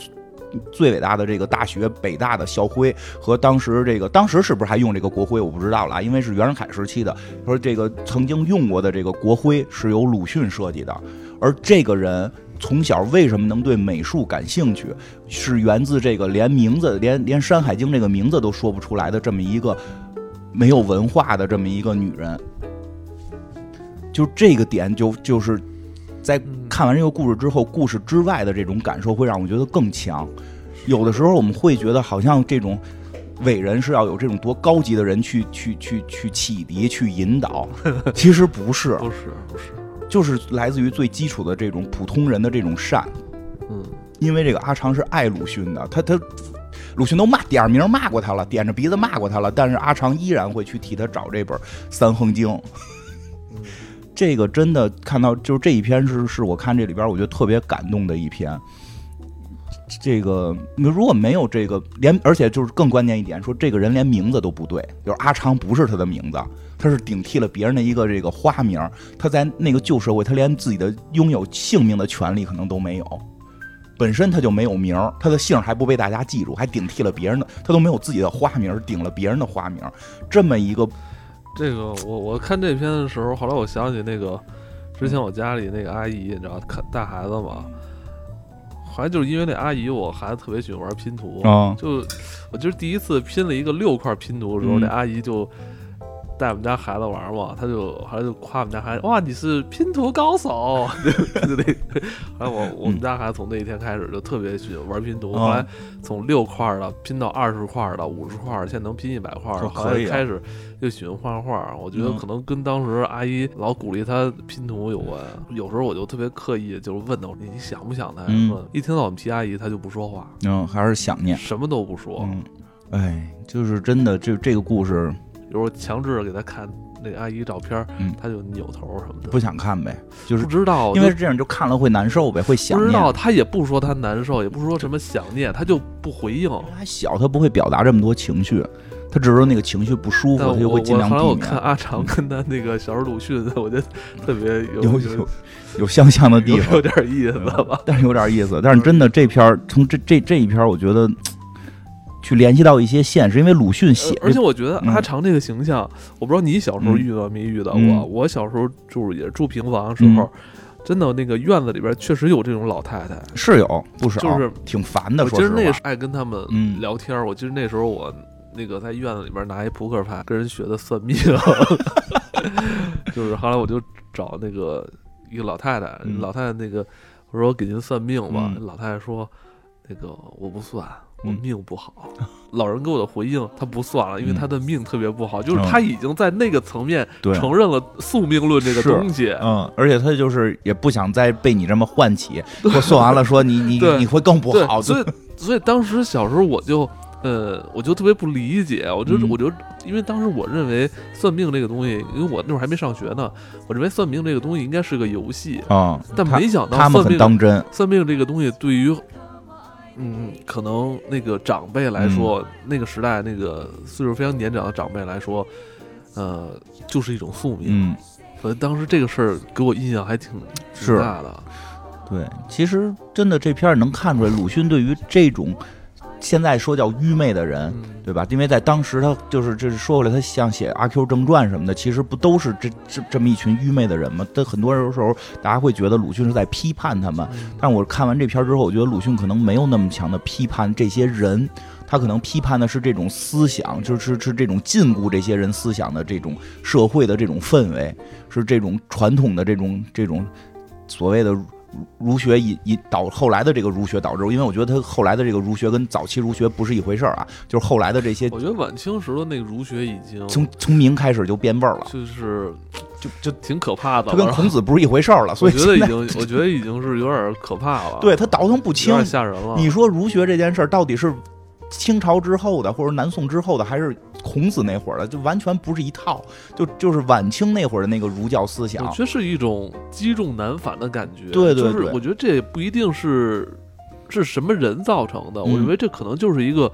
最伟大的这个大学北大的校徽和当时这个当时是不是还用这个国徽，我不知道了，因为是袁世凯时期的，说这个曾经用过的这个国徽是由鲁迅设计的，而这个人从小为什么能对美术感兴趣，是源自这个连名字连连《山海经》这个名字都说不出来的这么一个。没有文化的这么一个女人，就这个点，就就是在看完这个故事之后，故事之外的这种感受会让我觉得更强。有的时候我们会觉得，好像这种伟人是要有这种多高级的人去去去去启迪、去引导，其实不是，不是，不是，就是来自于最基础的这种普通人的这种善。嗯，因为这个阿长是爱鲁迅的，他他。鲁迅都骂点名骂过他了，点着鼻子骂过他了，但是阿长依然会去替他找这本《三横经》。这个真的看到，就是这一篇是是我看这里边我觉得特别感动的一篇。这个如果没有这个连，而且就是更关键一点，说这个人连名字都不对，就是阿长不是他的名字，他是顶替了别人的一个这个花名。他在那个旧社会，他连自己的拥有姓名的权利可能都没有，本身他就没有名，他的姓还不被大家记住，还顶替了别人的，他都没有自己的花名，顶了别人的花名，这么一个。这个我我看这篇的时候，后来我想起那个之前我家里那个阿姨，你知道看带孩子嘛，好像就是因为那阿姨，我孩子特别喜欢玩拼图，就我就是第一次拼了一个六块拼图的时候，那阿姨就。带我们家孩子玩嘛，他就后来就夸我们家孩子，哇，你是拼图高手，对对对。后来我我们家孩子从那一天开始就特别喜欢玩拼图，后来从六块的拼到二十块的、五十块，现在能拼一百块，后来开始就喜欢画画。我觉得可能跟当时阿姨老鼓励他拼图有关。有时候我就特别刻意，就是问他你你想不想他？一听到我们提阿姨，他就不说话，嗯，还是想念，什么都不说。嗯，哎，就是真的，这这个故事。比如强制给他看那阿姨照片，他就扭头什么的，不想看呗，就是不知道，因为这样就看了会难受呗，会想。不知道他也不说他难受，也不说什么想念，他就不回应。还小，他不会表达这么多情绪，他只是说那个情绪不舒服，他就会尽量避免。我看阿长跟他那个小时候鲁迅，我觉得特别有有有相像的地方，有点意思吧？但是有点意思，但是真的这篇从这这这一篇，我觉得。去联系到一些现实，因为鲁迅写，而且我觉得阿长这个形象，我不知道你小时候遇到没遇到过。我小时候住也住平房的时候，真的那个院子里边确实有这种老太太，是有不少，就是挺烦的。其实那爱跟他们聊天。我记得那时候我那个在院子里边拿一扑克牌跟人学的算命，就是后来我就找那个一个老太太，老太太那个我说我给您算命吧，老太太说那个我不算。我命不好，老人给我的回应，他不算了，因为他的命特别不好，就是他已经在那个层面承认了宿命论这个东西，嗯，而且他就是也不想再被你这么唤起，我算完了说你你你会更不好，所以所以当时小时候我就呃我就特别不理解，我就我就因为当时我认为算命这个东西，因为我那会儿还没上学呢，我认为算命这个东西应该是个游戏啊，但没想到他们很当真，算命这个东西对于。嗯，可能那个长辈来说，那个时代那个岁数非常年长的长辈来说，呃，就是一种宿命。嗯，所以当时这个事儿给我印象还挺大的。对，其实真的这片儿能看出来，鲁迅对于这种。现在说叫愚昧的人，对吧？因为在当时他就是这是说回来，他像写《阿 Q 正传》什么的，其实不都是这这这么一群愚昧的人吗？但很多时候大家会觉得鲁迅是在批判他们。但我看完这篇之后，我觉得鲁迅可能没有那么强的批判这些人，他可能批判的是这种思想，就是是这种禁锢这些人思想的这种社会的这种氛围，是这种传统的这种这种所谓的。儒学以以导后来的这个儒学导致，因为我觉得他后来的这个儒学跟早期儒学不是一回事儿啊，就是后来的这些。我觉得晚清时的那个儒学已经从从明开始就变味儿了，就是就就挺可怕的。他跟孔子不是一回事儿了，所以我觉得已经我觉得已经是有点可怕了。对他倒腾不清，吓人了。你说儒学这件事儿到底是？清朝之后的，或者南宋之后的，还是孔子那会儿的，就完全不是一套。就就是晚清那会儿的那个儒教思想，我觉得是一种积重难返的感觉。对对对，我觉得这也不一定是是什么人造成的。我认为这可能就是一个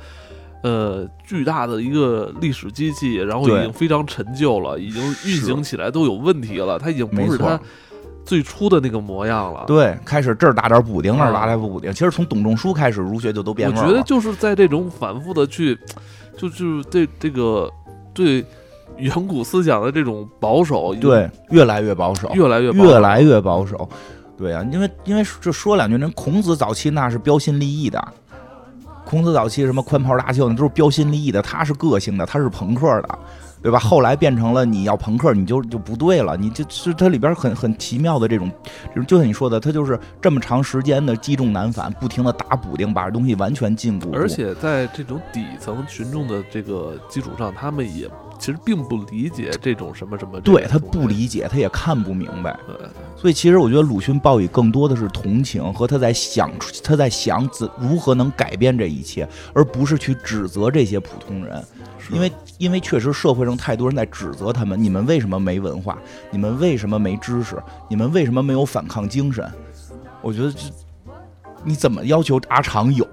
呃巨大的一个历史机器，然后已经非常陈旧了，已经运行起来都有问题了。它已经不是它。最初的那个模样了，对，开始这儿打点补丁，那儿打点补丁。其实从董仲舒开始，儒学就都变了。我觉得就是在这种反复的去，就就是对这个对远古思想的这种保守，对，越来越保守，越来越越来越保守。对啊，因为因为就说两句，人孔子早期那是标新立异的，孔子早期什么宽袍大袖，那都是标新立异的，他是个性的，他是朋克的。对吧？后来变成了你要朋克，你就就不对了。你就是它里边很很奇妙的这种，就像你说的，它就是这么长时间的积重难返，不停的打补丁，把东西完全禁锢。而且在这种底层群众的这个基础上，他们也其实并不理解这种什么什么，对他不理解，他也看不明白。对，所以其实我觉得鲁迅报以更多的是同情和他在想他在想怎如何能改变这一切，而不是去指责这些普通人。因为因为确实社会上太多人在指责他们，你们为什么没文化？你们为什么没知识？你们为什么没有反抗精神？我觉得这你怎么要求阿长有？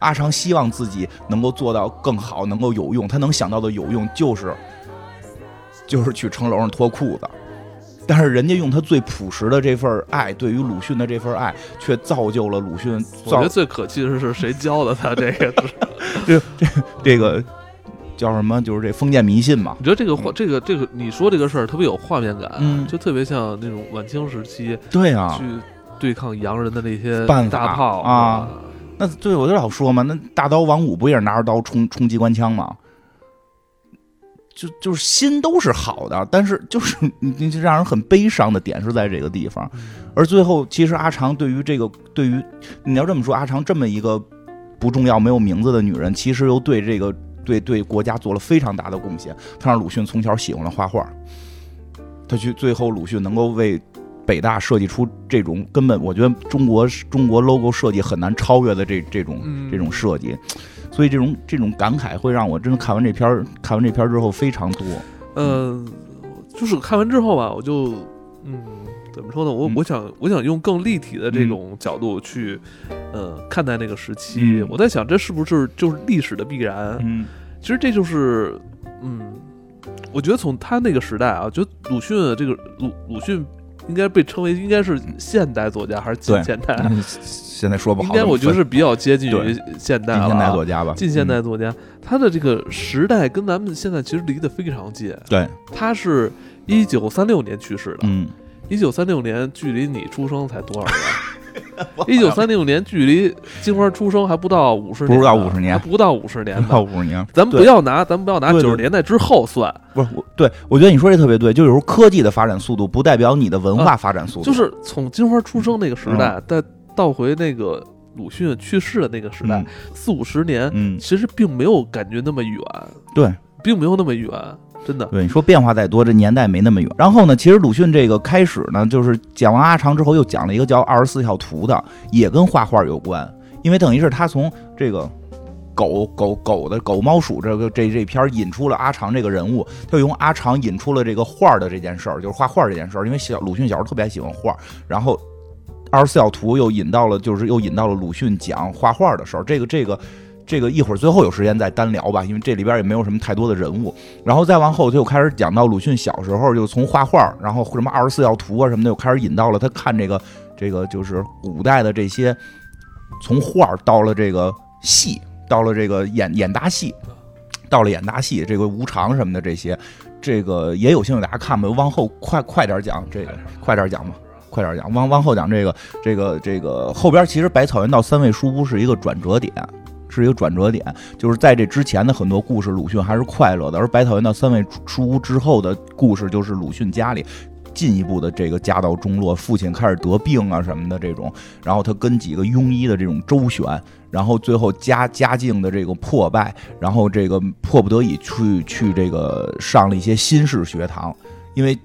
阿长希望自己能够做到更好，能够有用。他能想到的有用就是就是去城楼上脱裤子。但是人家用他最朴实的这份爱，对于鲁迅的这份爱，却造就了鲁迅。我觉得最可气的是谁教的他这个？这这这个。叫什么？就是这封建迷信嘛？你觉得这个画，这个这个，你说这个事儿特别有画面感，就特别像那种晚清时期，对啊，去对抗洋人的那些大炮啊。那对我就老说嘛，那大刀王五不也是拿着刀冲冲机关枪吗？就就是心都是好的，但是就是你就让人很悲伤的点是在这个地方。而最后，其实阿长对于这个，对于你要这么说，阿长这么一个不重要、没有名字的女人，其实又对这个。对对，国家做了非常大的贡献。他让鲁迅从小喜欢了画画，他去最后鲁迅能够为北大设计出这种根本，我觉得中国中国 logo 设计很难超越的这这种这种设计，所以这种这种感慨会让我真的看完这篇看完这篇之后非常多。嗯，就是看完之后吧，我就嗯。怎么说呢？我我想我想用更立体的这种角度去，呃，看待那个时期。我在想，这是不是就是历史的必然？嗯，其实这就是，嗯，我觉得从他那个时代啊，觉得鲁迅这个鲁鲁迅应该被称为应该是现代作家还是近现代？现在说不好。应该我觉得是比较接近于现代了。近现代作家吧，近现代作家，他的这个时代跟咱们现在其实离得非常近。对，他是一九三六年去世的。嗯。一九三六年，距离你出生才多少年？一九三六年，距离金花出生还不到五十，不到五十年，不到五十年，不到五十年。咱们不要拿，咱们不要拿九十年代之后算。不是，我对我觉得你说这特别对，就有时候科技的发展速度不代表你的文化发展速度。就是从金花出生那个时代，再倒回那个鲁迅去世的那个时代，四五十年，嗯，其实并没有感觉那么远，对，并没有那么远。真的，对你说变化再多，这年代没那么远。然后呢，其实鲁迅这个开始呢，就是讲完阿长之后，又讲了一个叫《二十四孝图》的，也跟画画有关。因为等于是他从这个狗狗狗的狗猫鼠这个这这篇引出了阿长这个人物，就用阿长引出了这个画的这件事儿，就是画画这件事儿。因为小鲁迅小时候特别喜欢画，然后《二十四孝图》又引到了，就是又引到了鲁迅讲画画的事儿。这个这个。这个一会儿最后有时间再单聊吧，因为这里边也没有什么太多的人物。然后再往后就开始讲到鲁迅小时候，就从画画，然后什么二十四孝图啊什么的，又开始引到了他看这个这个就是古代的这些，从画到了这个戏，到了这个演演大戏，到了演大戏，这个无常什么的这些，这个也有兴趣大家看吧。往后快快点讲这个，快点讲吧，快点讲。往往后讲这个这个这个后边其实百草园到三味书屋是一个转折点。是一个转折点，就是在这之前的很多故事，鲁迅还是快乐的；而《百草园到三味书屋》之后的故事，就是鲁迅家里进一步的这个家道中落，父亲开始得病啊什么的这种，然后他跟几个庸医的这种周旋，然后最后家家境的这个破败，然后这个迫不得已去去这个上了一些新式学堂，因为。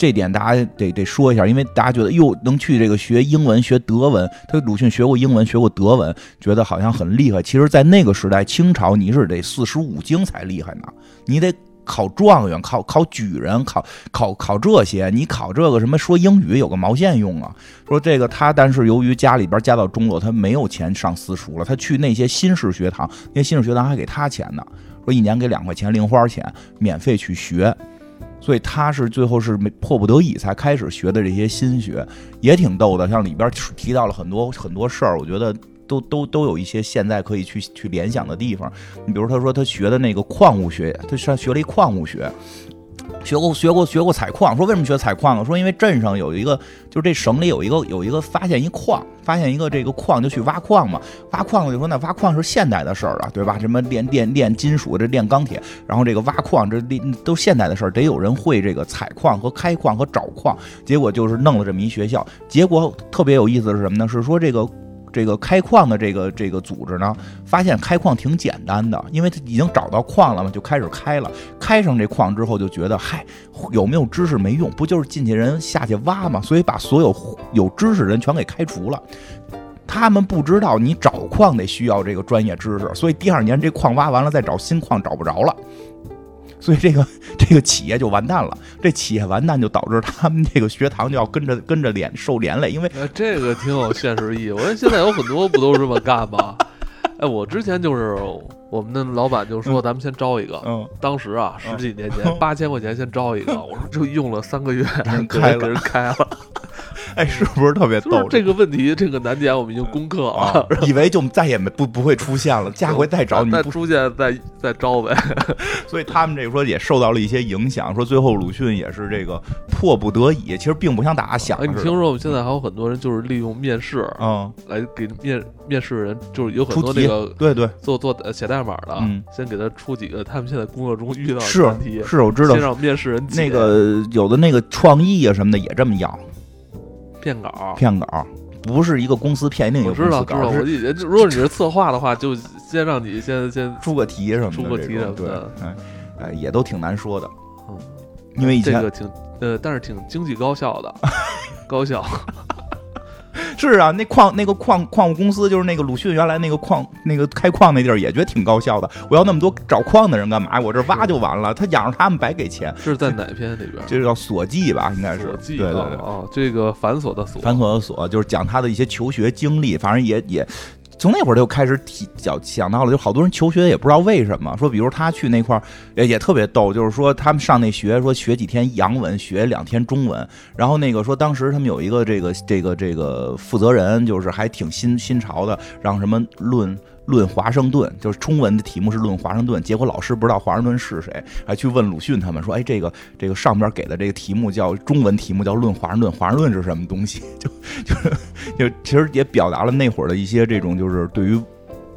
这点大家得得说一下，因为大家觉得哟，能去这个学英文、学德文，他鲁迅学过英文、学过德文，觉得好像很厉害。其实，在那个时代，清朝你是得四书五经才厉害呢，你得考状元、考考举人、考考考这些，你考这个什么说英语有个毛线用啊？说这个他，但是由于家里边家道中落，他没有钱上私塾了，他去那些新式学堂，那些新式学堂还给他钱呢，说一年给两块钱零花钱，免费去学。所以他是最后是没迫不得已才开始学的这些心学，也挺逗的。像里边提到了很多很多事儿，我觉得都都都有一些现在可以去去联想的地方。你比如他说他学的那个矿物学，他上学了一矿物学。学过学过学过采矿，说为什么学采矿啊？说因为镇上有一个，就是这省里有一个有一个发现一矿，发现一个这个矿就去挖矿嘛。挖矿就说那挖矿是现代的事儿啊，对吧？什么炼炼炼金属，这炼钢铁，然后这个挖矿这炼都现代的事儿，得有人会这个采矿和开矿和找矿。结果就是弄了这么一学校，结果特别有意思是什么呢？是说这个这个开矿的这个这个组织呢，发现开矿挺简单的，因为他已经找到矿了嘛，就开始开了。开上这矿之后，就觉得嗨，有没有知识没用，不就是进去人下去挖嘛？所以把所有有知识人全给开除了。他们不知道你找矿得需要这个专业知识，所以第二年这矿挖完了再找新矿找不着了。所以这个这个企业就完蛋了，这企业完蛋就导致他们这个学堂就要跟着跟着连受连累，因为这个挺有现实意义。我说现在有很多不都这么干吗？哎，我之前就是我们的老板就说咱们先招一个，嗯，当时啊十几年前八千块钱先招一个，我说就用了三个月给人开了。哎，是不是特别逗？这个问题，这个难点我们已经攻克了，以为就再也没不不会出现了，下回再找你再出现再再招呗。所以他们这个说也受到了一些影响，说最后鲁迅也是这个迫不得已，其实并不像大家想的。你听说我们现在还有很多人就是利用面试啊，来给面面试人，就是有很多那个对对做做写代码的，先给他出几个他们现在工作中遇到的问题，是我知道，先让面试人那个有的那个创意啊什么的也这么要。骗稿，骗稿，不是一个公司骗另一个公司稿。我知道，知道。如果你是策划的话，就先让你先先出个题什么的，出个题什么的，哎，也都挺难说的。嗯，因为以前这个挺呃，但是挺经济高效的，高效。是啊，那矿那个矿矿物公司就是那个鲁迅原来那个矿那个开矿那地儿也觉得挺高效的。我要那么多找矿的人干嘛？我这挖就完了。他养着他们白给钱。是在哪篇里边？这叫锁记吧，应该是。对对对。哦，这个繁琐的琐。繁琐的琐就是讲他的一些求学经历，反正也也。从那会儿就开始提想想到了，就好多人求学也不知道为什么。说比如他去那块儿也也特别逗，就是说他们上那学说学几天洋文，学两天中文。然后那个说当时他们有一个这个这个这个负责人，就是还挺新新潮的，让什么论。论华盛顿，就是中文的题目是论华盛顿，结果老师不知道华盛顿是谁，还去问鲁迅他们说：“哎，这个这个上边给的这个题目叫中文题目叫论华盛顿，华盛顿是什么东西？” 就就就其实也表达了那会儿的一些这种就是对于。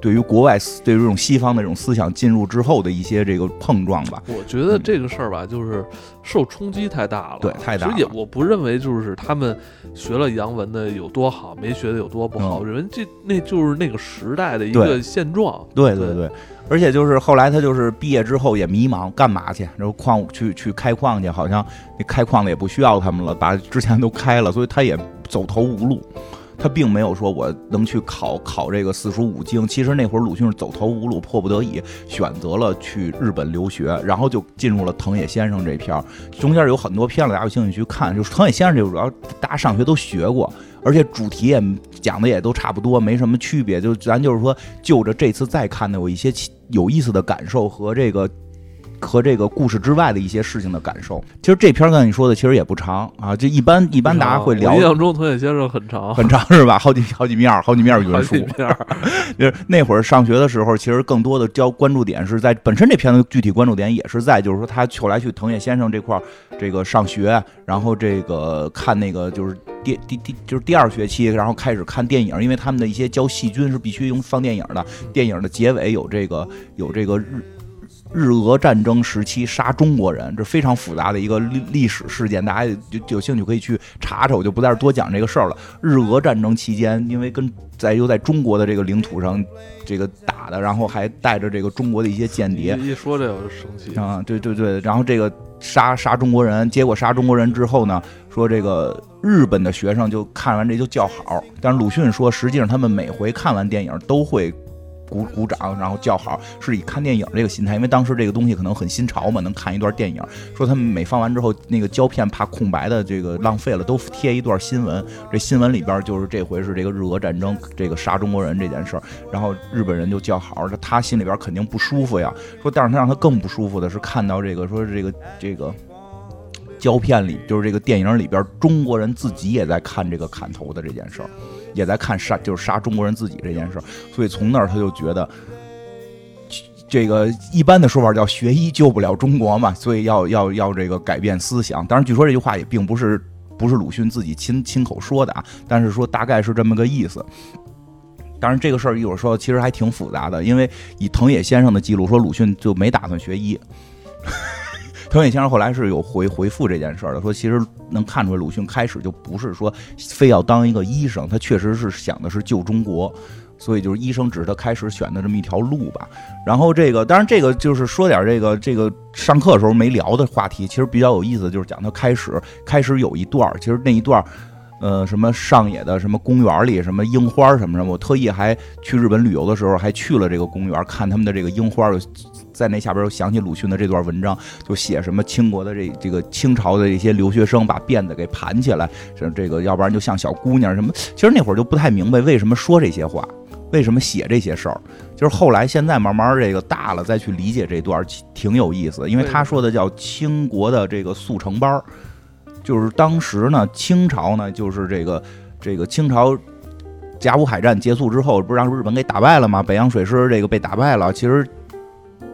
对于国外对于这种西方的这种思想进入之后的一些这个碰撞吧，我觉得这个事儿吧，就是受冲击太大了。对，太大。其实也我不认为就是他们学了洋文的有多好，没学的有多不好。我认为这那就是那个时代的一个现状。对对对，而且就是后来他就是毕业之后也迷茫，干嘛去？然后矿去去开矿去，好像那开矿的也不需要他们了，把之前都开了，所以他也走投无路。他并没有说我能去考考这个四书五经。其实那会儿鲁迅是走投无路，迫不得已选择了去日本留学，然后就进入了藤野先生这片儿。中间有很多片子，大家有兴趣去看。就是藤野先生这个主要大家上学都学过，而且主题也讲的也都差不多，没什么区别。就咱就是说，就着这次再看的有一些有意思的感受和这个。和这个故事之外的一些事情的感受，其实这篇跟你说的其实也不长啊，就一般一般大家会聊。印象中藤野先生很长，很长是吧？好几好几面儿好几面儿原书。就是那会儿上学的时候，其实更多的交关注点是在本身这片子具体关注点也是在，就是说他后来去藤野先生这块儿这个上学，然后这个看那个就是第第第就是第二学期，然后开始看电影，因为他们的一些教细菌是必须用放电影的，电影的结尾有这个有这个日。日俄战争时期杀中国人，这非常复杂的一个历历史事件，大家有有兴趣可以去查查，我就不在这多讲这个事儿了。日俄战争期间，因为跟在又在中国的这个领土上这个打的，然后还带着这个中国的一些间谍，一说这我就生气啊！对对对，然后这个杀杀中国人，结果杀中国人之后呢，说这个日本的学生就看完这就叫好，但是鲁迅说，实际上他们每回看完电影都会。鼓鼓掌，然后叫好，是以看电影这个心态，因为当时这个东西可能很新潮嘛，能看一段电影。说他们每放完之后，那个胶片怕空白的这个浪费了，都贴一段新闻。这新闻里边就是这回是这个日俄战争，这个杀中国人这件事儿。然后日本人就叫好，他心里边肯定不舒服呀。说，但是他让他更不舒服的是看到这个，说这个这个胶片里，就是这个电影里边，中国人自己也在看这个砍头的这件事儿。也在看杀，就是杀中国人自己这件事儿，所以从那儿他就觉得，这个一般的说法叫学医救不了中国嘛，所以要要要这个改变思想。当然，据说这句话也并不是不是鲁迅自己亲亲口说的啊，但是说大概是这么个意思。当然，这个事儿一会儿说，其实还挺复杂的，因为以藤野先生的记录说，鲁迅就没打算学医。藤野先生后来是有回回复这件事儿的，说其实能看出来鲁迅开始就不是说非要当一个医生，他确实是想的是救中国。所以就是医生只是他开始选的这么一条路吧。然后这个，当然这个就是说点这个这个上课的时候没聊的话题，其实比较有意思，就是讲他开始开始有一段，其实那一段，呃，什么上野的什么公园里什么樱花什么什么，我特意还去日本旅游的时候还去了这个公园看他们的这个樱花，在那下边又想起鲁迅的这段文章，就写什么清国的这这个清朝的一些留学生把辫子给盘起来，这这个要不然就像小姑娘什么，其实那会儿就不太明白为什么说这些话。为什么写这些事儿？就是后来现在慢慢这个大了再去理解这段，挺有意思。因为他说的叫清国的这个速成班儿，就是当时呢，清朝呢，就是这个这个清朝甲午海战结束之后，不是让日本给打败了吗？北洋水师这个被打败了，其实。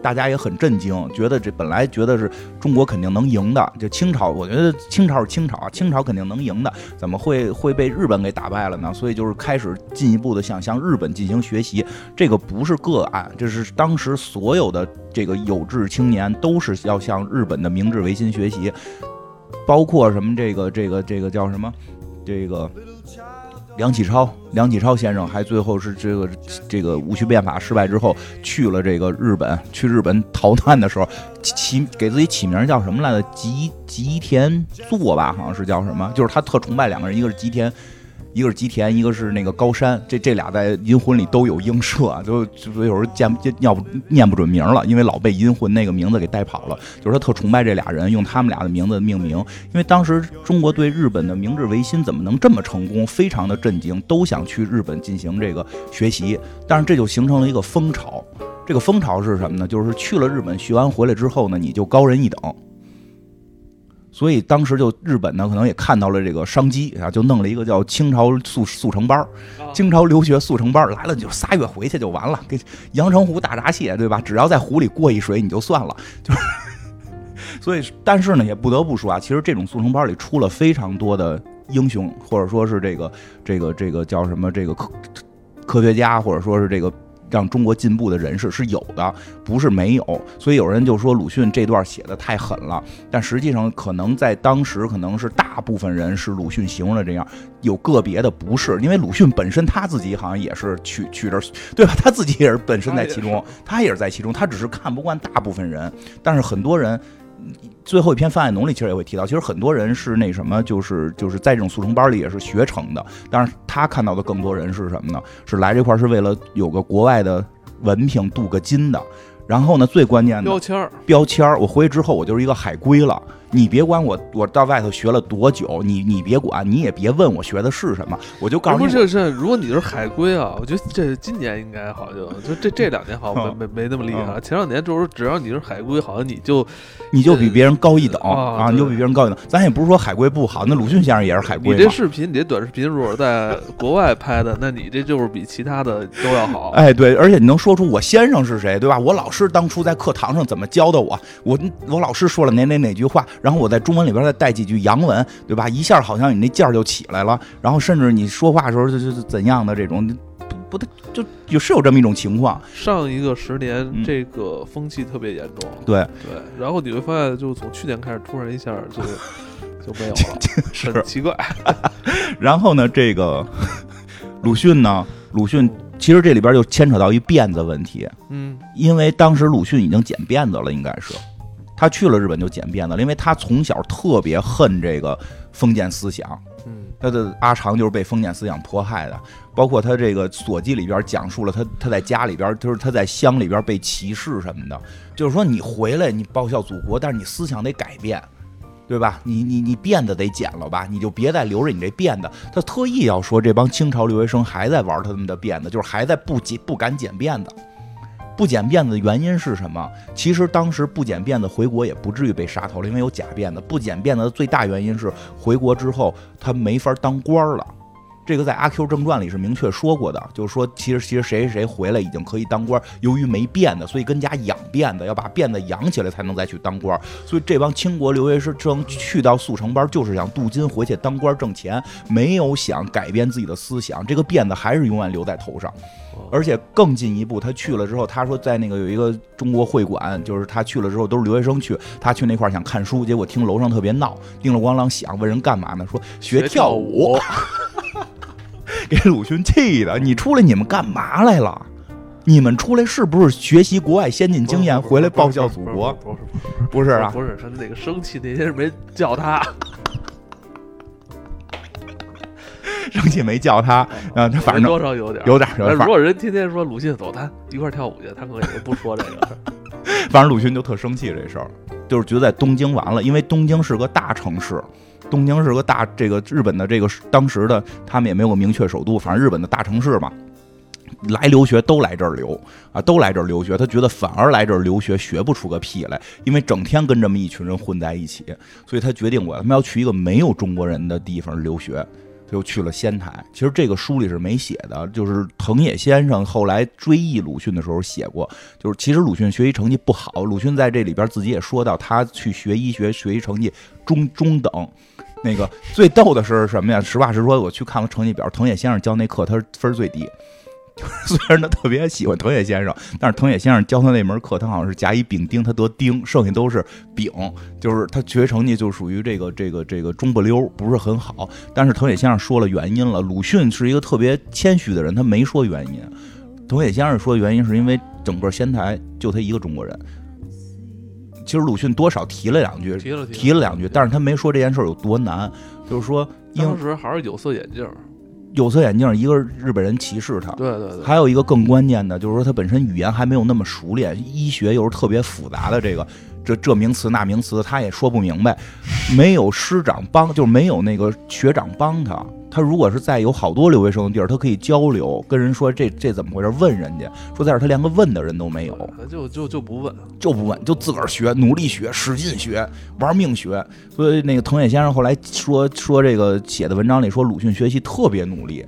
大家也很震惊，觉得这本来觉得是中国肯定能赢的，就清朝，我觉得清朝是清朝，清朝肯定能赢的，怎么会会被日本给打败了呢？所以就是开始进一步的向向日本进行学习，这个不是个案，这是当时所有的这个有志青年都是要向日本的明治维新学习，包括什么这个这个这个叫什么这个。梁启超，梁启超先生还最后是这个这个戊戌变法失败之后去了这个日本，去日本逃难的时候起给自己起名叫什么来着？吉吉田作吧，好像是叫什么？就是他特崇拜两个人，一个是吉田。一个是吉田，一个是那个高山，这这俩在《银魂》里都有映射，就就有时候见念不念不准名了，因为老被《银魂》那个名字给带跑了。就是他特崇拜这俩人，用他们俩的名字命名。因为当时中国对日本的明治维新怎么能这么成功，非常的震惊，都想去日本进行这个学习。但是这就形成了一个风潮，这个风潮是什么呢？就是去了日本学完回来之后呢，你就高人一等。所以当时就日本呢，可能也看到了这个商机啊，就弄了一个叫清朝速速成班儿清朝留学速成班儿来了就仨月回去就完了，给阳澄湖大闸蟹对吧？只要在湖里过一水你就算了，就是。所以，但是呢，也不得不说啊，其实这种速成班里出了非常多的英雄，或者说是这个这个这个叫什么这个科科学家，或者说是这个。让中国进步的人士是有的，不是没有。所以有人就说鲁迅这段写的太狠了，但实际上可能在当时可能是大部分人是鲁迅形容的这样，有个别的不是，因为鲁迅本身他自己好像也是去去这，对吧？他自己也是本身在其中，他也是在其中，他只是看不惯大部分人，但是很多人。最后一篇《范爱农》里其实也会提到，其实很多人是那什么，就是就是在这种速成班里也是学成的。但是他看到的更多人是什么呢？是来这块是为了有个国外的文凭镀个金的。然后呢，最关键的标签儿，标签儿，我回去之后我就是一个海归了。你别管我，我到外头学了多久，你你别管，你也别问我学的是什么，我就告诉你。不是是，如果你是海归啊，我觉得这今年应该好，就就这这两年好像没没没那么厉害。前两年就是只要你是海归，好像你就你就比别人高一等啊，你就比别人高一等。咱也不是说海归不好，那鲁迅先生也是海归。你这视频，你这短视频如果在国外拍的，那你这就是比其他的都要好。哎，对，而且你能说出我先生是谁，对吧？我老师当初在课堂上怎么教的我？我我老师说了哪哪哪句话？然后我在中文里边再带几句洋文，对吧？一下好像你那劲儿就起来了。然后甚至你说话的时候就就怎样的这种，不不，就有是有这么一种情况。上一个十年这个风气特别严重，对对。然后你会发现，就从去年开始，突然一下就 就没有了，是奇怪。然后呢，这个鲁迅呢，鲁迅其实这里边就牵扯到一辫子问题，嗯，因为当时鲁迅已经剪辫子了，应该是。他去了日本就剪辫子了，因为他从小特别恨这个封建思想。嗯，他的阿长就是被封建思想迫害的。包括他这个所记里边讲述了他他在家里边，就是他在乡里边被歧视什么的。就是说你回来你报效祖国，但是你思想得改变，对吧？你你你辫子得剪了吧？你就别再留着你这辫子。他特意要说这帮清朝留学生还在玩他们的辫子，就是还在不剪不敢剪辫子。不剪辫子的原因是什么？其实当时不剪辫子回国也不至于被杀头了，因为有假辫子。不剪辫子的最大原因是回国之后他没法当官了。这个在《阿 Q 正传》里是明确说过的，就是说其实其实谁谁谁回来已经可以当官，由于没辫子，所以跟家养辫子，要把辫子养起来才能再去当官。所以这帮清国留学生去到速成班，就是想镀金回去当官挣钱，没有想改变自己的思想。这个辫子还是永远留在头上。而且更进一步，他去了之后，他说在那个有一个中国会馆，就是他去了之后都是留学生去，他去那块想看书，结果听楼上特别闹，叮了咣啷响，问人干嘛呢？说学跳舞，给鲁迅气的。你出来你们干嘛来了？你们出来是不是学习国外先进经验，回来报效祖国？不是不是啊，不是他那个生气那天是没叫他。生气没叫他，啊，他反正多少有点有点。如果人天天说鲁迅走，他一块跳舞去，他可能也不说这个。反正鲁迅就特生气这事儿，就是觉得在东京完了，因为东京是个大城市，东京是个大这个日本的这个当时的他们也没有个明确首都，反正日本的大城市嘛，来留学都来这儿留啊，都来这儿留学。他觉得反而来这儿留学学不出个屁来，因为整天跟这么一群人混在一起，所以他决定我他妈要去一个没有中国人的地方留学。就去了仙台。其实这个书里是没写的，就是藤野先生后来追忆鲁迅的时候写过。就是其实鲁迅学习成绩不好，鲁迅在这里边自己也说到，他去学医学学习成绩中中等。那个最逗的是什么呀？实话实说，我去看了成绩表，藤野先生教那课，他分最低。虽然他特别喜欢藤野先生，但是藤野先生教他那门课，他好像是甲乙丙丁，他得丁，剩下都是丙，就是他学习成绩就属于这个这个这个中不溜，不是很好。但是藤野先生说了原因了，鲁迅是一个特别谦虚的人，他没说原因。藤野先生说原因是因为整个仙台就他一个中国人。其实鲁迅多少提了两句，提了提了两句，但是他没说这件事有多难，就是说当时还是有色眼镜。有色眼镜，一个日本人歧视他，对对对，还有一个更关键的，就是说他本身语言还没有那么熟练，医学又是特别复杂的这个。这这名词那名词他也说不明白，没有师长帮，就是没有那个学长帮他。他如果是在有好多留学生的地儿，他可以交流，跟人说这这怎么回事，问人家。说在这他连个问的人都没有，就就就不问，就不问，就自个儿学，努力学，使劲学，玩命学。所以那个藤野先生后来说说这个写的文章里说鲁迅学习特别努力，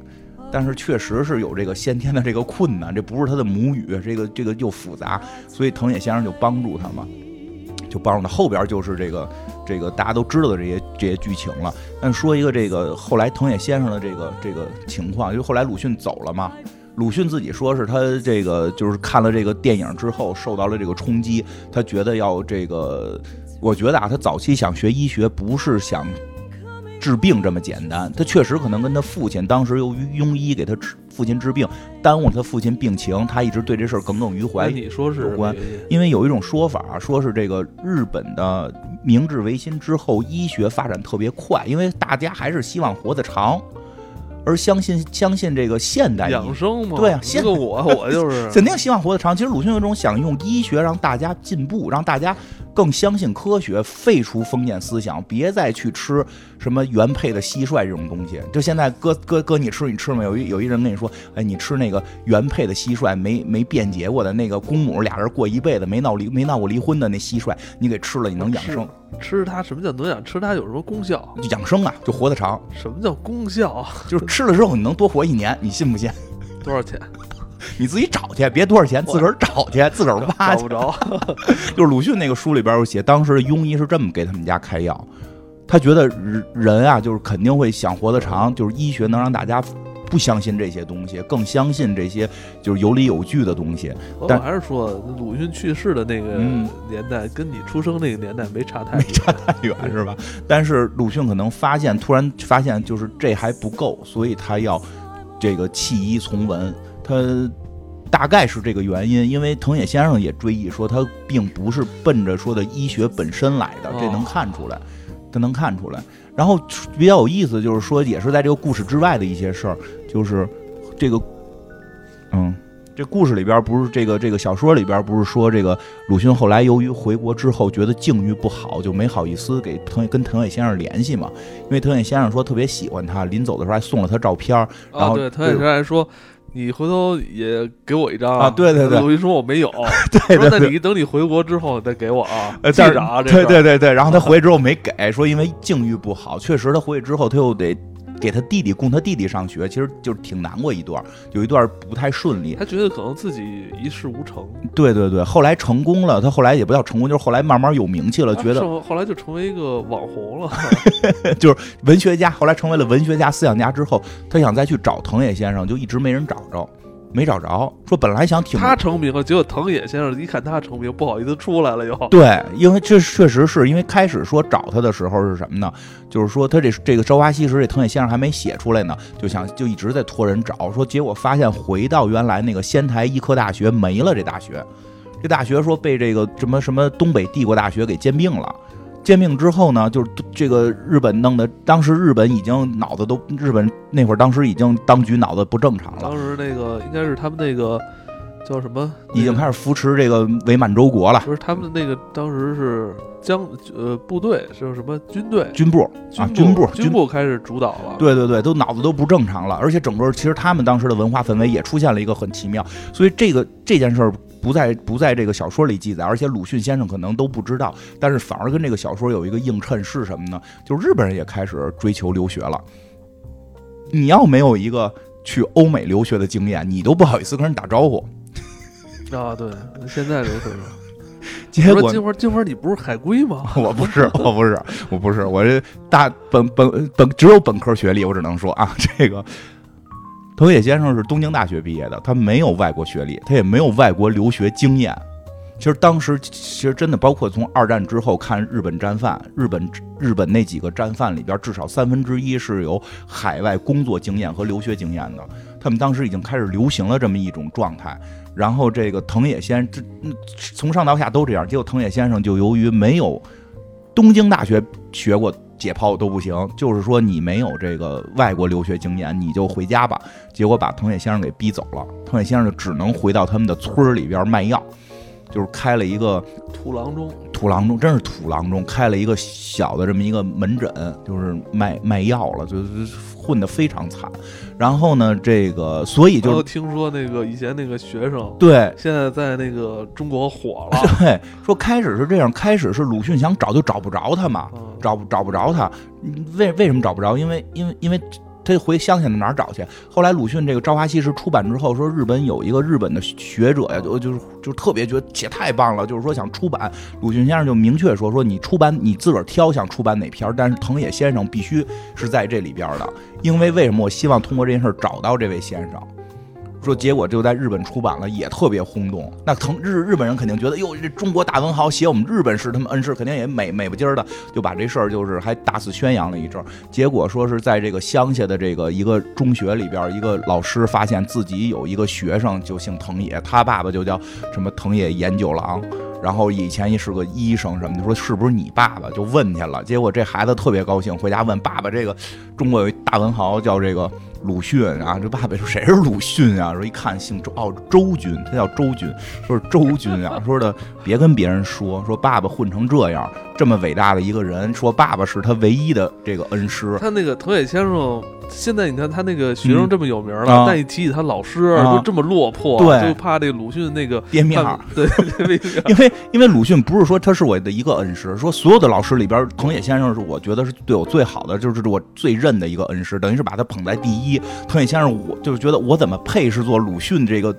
但是确实是有这个先天的这个困难，这不是他的母语，这个这个又复杂，所以藤野先生就帮助他嘛。就帮助他，后边就是这个这个大家都知道的这些这些剧情了。但说一个这个后来藤野先生的这个这个情况，因为后来鲁迅走了嘛，鲁迅自己说是他这个就是看了这个电影之后受到了这个冲击，他觉得要这个，我觉得啊，他早期想学医学不是想。治病这么简单，他确实可能跟他父亲当时由于庸医给他治父亲治病，耽误他父亲病情，他一直对这事儿耿耿于怀。你说是有关，因为有一种说法，说是这个日本的明治维新之后，医学发展特别快，因为大家还是希望活得长。而相信相信这个现代养生吗？对啊，这个我我就是 肯定希望活得长。其实鲁迅有种想用医学让大家进步，让大家更相信科学，废除封建思想，别再去吃什么原配的蟋蟀这种东西。就现在搁搁搁你吃，你吃吗？有一有一人跟你说，哎，你吃那个原配的蟋蟀，没没辩解过的那个公母俩人过一辈子没闹离没闹过离婚的那蟋蟀，你给吃了，你能养生。吃它什么叫能养？吃它有什么功效？养生啊，就活得长。什么叫功效？就是吃了之后你能多活一年，你信不信？多少钱？你自己找去，别多少钱，自个儿找去，自个儿挖。找不着。就是鲁迅那个书里边有写，当时的庸医是这么给他们家开药，他觉得人啊，就是肯定会想活得长，就是医学能让大家。不相信这些东西，更相信这些就是有理有据的东西。但还是说，鲁迅去世的那个年代，跟你出生那个年代没差太没差太远，是吧？但是鲁迅可能发现，突然发现就是这还不够，所以他要这个弃医从文。他大概是这个原因，因为藤野先生也追忆说，他并不是奔着说的医学本身来的，这能看出来，他能看出来。然后比较有意思，就是说，也是在这个故事之外的一些事儿，就是这个，嗯，这故事里边不是这个这个小说里边不是说这个鲁迅后来由于回国之后觉得境遇不好，就没好意思给藤跟藤野先生联系嘛，因为藤野先生说特别喜欢他，临走的时候还送了他照片，然后对藤野先生还说。你回头也给我一张啊！对对对，鲁迅说我没有，对对，那你等你回国之后再给我啊，记着啊。对对对对，然后他回去之后没给，说因为境遇不好，确实他回去之后他又得给他弟弟供他弟弟上学，其实就是挺难过一段，有一段不太顺利。他觉得可能自己一事无成。对对对，后来成功了，他后来也不叫成功，就是后来慢慢有名气了，觉得后来就成为一个网红了，就是文学家。后来成为了文学家、思想家之后，他想再去找藤野先生，就一直没人找着。没找着，说本来想挺他成名了，结果藤野先生一看他成名，不好意思出来了又。对，因为这确实是因为开始说找他的时候是什么呢？就是说他这这个《朝花夕拾》这藤野先生还没写出来呢，就想就一直在托人找，说结果发现回到原来那个仙台医科大学没了，这大学，这大学说被这个什么什么东北帝国大学给兼并了。兼并之后呢，就是这个日本弄的，当时日本已经脑子都，日本那会儿当时已经当局脑子不正常了。当时那个应该是他们那个叫什么，已经开始扶持这个伪满洲国了。不是他们那个当时是将呃部队是什么军队军部啊军部军部开始主导了。对对对，都脑子都不正常了，而且整个其实他们当时的文化氛围也出现了一个很奇妙，所以这个这件事儿。不在不在这个小说里记载，而且鲁迅先生可能都不知道，但是反而跟这个小说有一个映衬是什么呢？就是日本人也开始追求留学了。你要没有一个去欧美留学的经验，你都不好意思跟人打招呼。啊，对，现在留学生。结果金花金花，你不是海归吗？我不是，我不是，我不是，我这大本本本只有本科学历，我只能说啊，这个。藤野先生是东京大学毕业的，他没有外国学历，他也没有外国留学经验。其实当时，其实真的包括从二战之后看日本战犯，日本日本那几个战犯里边，至少三分之一是有海外工作经验和留学经验的。他们当时已经开始流行了这么一种状态。然后这个藤野先这从上到下都这样，结果藤野先生就由于没有东京大学学过。解剖都不行，就是说你没有这个外国留学经验，你就回家吧。结果把藤野先生给逼走了，藤野先生就只能回到他们的村里边卖药，就是开了一个土郎中，土郎中真是土郎中，开了一个小的这么一个门诊，就是卖卖药了，就是。混得非常惨，然后呢，这个所以就听说那个以前那个学生，对，现在在那个中国火了。对，说开始是这样，开始是鲁迅想找就找不着他嘛，找不找不着他，为为什么找不着？因为因为因为。他回乡下哪儿找去？后来鲁迅这个《朝花夕拾》出版之后，说日本有一个日本的学者呀，就就是就特别觉得写太棒了，就是说想出版。鲁迅先生就明确说说你出版你自个儿挑想出版哪篇，但是藤野先生必须是在这里边的，因为为什么？我希望通过这件事找到这位先生。说结果就在日本出版了，也特别轰动。那腾日日本人肯定觉得，哟，这中国大文豪写我们日本是他们恩师，肯定也美美不唧儿的，就把这事儿就是还大肆宣扬了一阵。结果说是在这个乡下的这个一个中学里边，一个老师发现自己有一个学生就姓藤野，他爸爸就叫什么藤野研九郎，然后以前也是个医生什么的，说是不是你爸爸？就问去了。结果这孩子特别高兴，回家问爸爸，这个中国有一大文豪叫这个。鲁迅啊，这爸爸说谁是鲁迅啊？说一看姓周，哦，周军，他叫周军，说是周军啊。说的别跟别人说，说爸爸混成这样，这么伟大的一个人，说爸爸是他唯一的这个恩师。他那个藤野先生。现在你看他那个学生这么有名了，但一提起他老师就这么落魄，对就怕这个鲁迅那个编面儿。对，因为因为鲁迅不是说他是我的一个恩师，说所有的老师里边，藤野先生是我觉得是对我最好的，就是我最认的一个恩师，等于是把他捧在第一。藤野先生，我就是觉得我怎么配是做鲁迅这个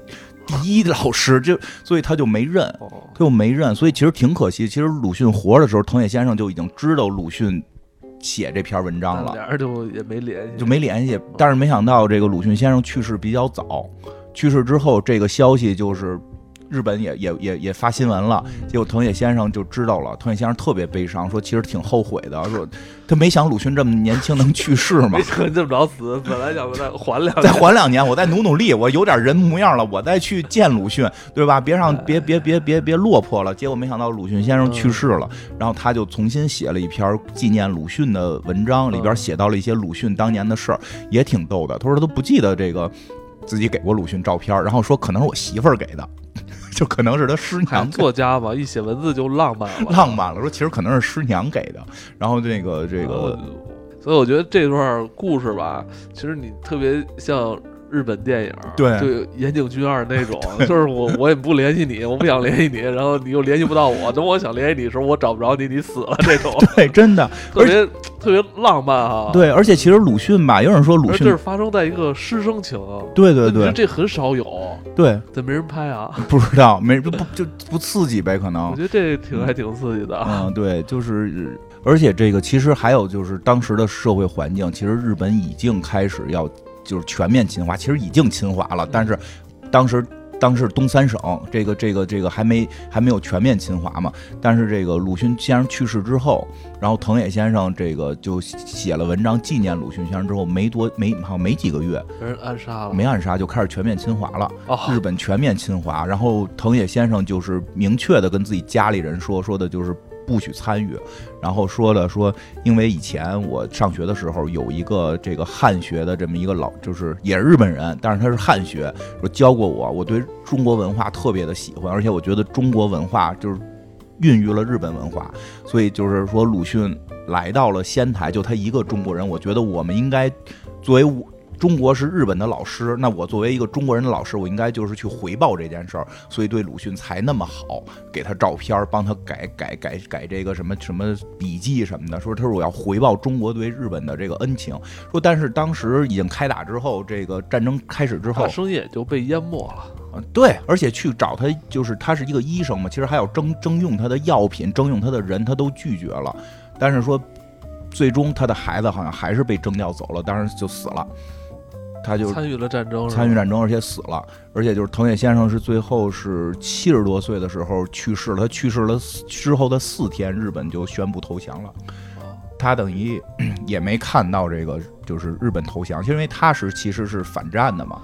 第一老师，就 所以他就没认，他就没认，所以其实挺可惜。其实鲁迅活着的时候，藤野先生就已经知道鲁迅。写这篇文章了，俩人就也没联系，就没联系。但是没想到这个鲁迅先生去世比较早，去世之后这个消息就是。日本也也也也发新闻了，结果藤野先生就知道了。藤野先生特别悲伤，说其实挺后悔的，说他没想鲁迅这么年轻能去世嘛，没想这么着死，本来想再缓两再缓两年，我再努努力，我有点人模样了，我再去见鲁迅，对吧？别让别别别别别落魄了。结果没想到鲁迅先生去世了，然后他就重新写了一篇纪念鲁迅的文章，里边写到了一些鲁迅当年的事儿，也挺逗的。他说他都不记得这个自己给过鲁迅照片，然后说可能是我媳妇儿给的。就可能是他师娘作家吧，一写文字就浪漫了，浪漫了。说其实可能是师娘给的，然后这个这个，所以我觉得这段故事吧，其实你特别像日本电影，对就岩井俊二那种，就是我我也不联系你，我不想联系你，然后你又联系不到我，等我想联系你的时候，我找不着你，你死了这种，对，真的特别特别浪漫哈。对，而且其实鲁迅吧，有人说鲁迅而这是发生在一个师生情，对对对这很少有，对，怎么没人拍啊？不知道没不不就不刺激呗，可能我觉得这挺还挺刺激的。嗯，对，就是，而且这个其实还有就是当时的社会环境，其实日本已经开始要就是全面侵华，其实已经侵华了，但是当时。当时东三省这个这个这个还没还没有全面侵华嘛，但是这个鲁迅先生去世之后，然后藤野先生这个就写了文章纪念鲁迅先生之后，没多没好像没几个月，被人暗杀了，没暗杀就开始全面侵华了。哦，日本全面侵华，然后藤野先生就是明确的跟自己家里人说，说的就是不许参与，然后说了说，因为以前我上学的时候有一个这个汉学的这么一个老，就是也是日本人，但是他是汉学，说教过我，我对中国文化特别的喜欢，而且我觉得中国文化就是孕育了日本文化，所以就是说鲁迅来到了仙台，就他一个中国人，我觉得我们应该作为我。中国是日本的老师，那我作为一个中国人的老师，我应该就是去回报这件事儿，所以对鲁迅才那么好，给他照片儿，帮他改改改改这个什么什么笔记什么的，说他说我要回报中国对日本的这个恩情，说但是当时已经开打之后，这个战争开始之后大，生意也就被淹没了。嗯，对，而且去找他，就是他是一个医生嘛，其实还要征征用他的药品，征用他的人，他都拒绝了。但是说，最终他的孩子好像还是被征调走了，当然就死了。他就参与了战争，参与战争，而且死了。而且就是藤野先生是最后是七十多岁的时候去世了。他去世了之后的四天，日本就宣布投降了。啊他等于 也没看到这个，就是日本投降，因为他是其实是反战的嘛。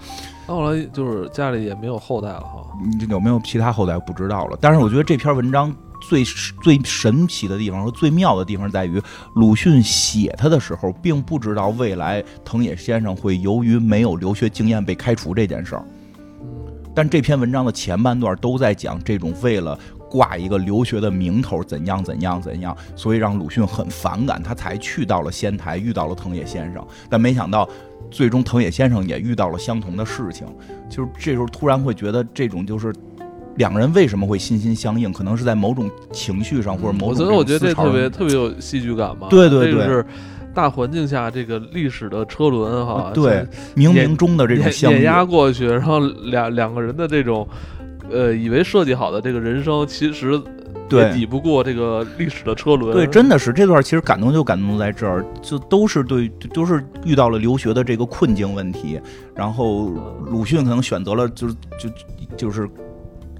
那后来就是家里也没有后代了哈。你有没有其他后代不知道了。但是我觉得这篇文章最最神奇的地方和最妙的地方在于，鲁迅写他的时候，并不知道未来藤野先生会由于没有留学经验被开除这件事儿。但这篇文章的前半段都在讲这种为了挂一个留学的名头怎样怎样怎样，所以让鲁迅很反感，他才去到了仙台，遇到了藤野先生。但没想到，最终藤野先生也遇到了相同的事情。就是这时候突然会觉得，这种就是两个人为什么会心心相印，可能是在某种情绪上或者某种我觉得我觉得这特别特别有戏剧感嘛。对对对这个是大环境下这个历史的车轮哈，对冥冥中的这种碾。压过去，然后两两个人的这种。呃，以为设计好的这个人生，其实对也抵不过这个历史的车轮。对，真的是这段其实感动就感动在这儿，就都是对，都是遇到了留学的这个困境问题，然后鲁迅可能选择了就是就就是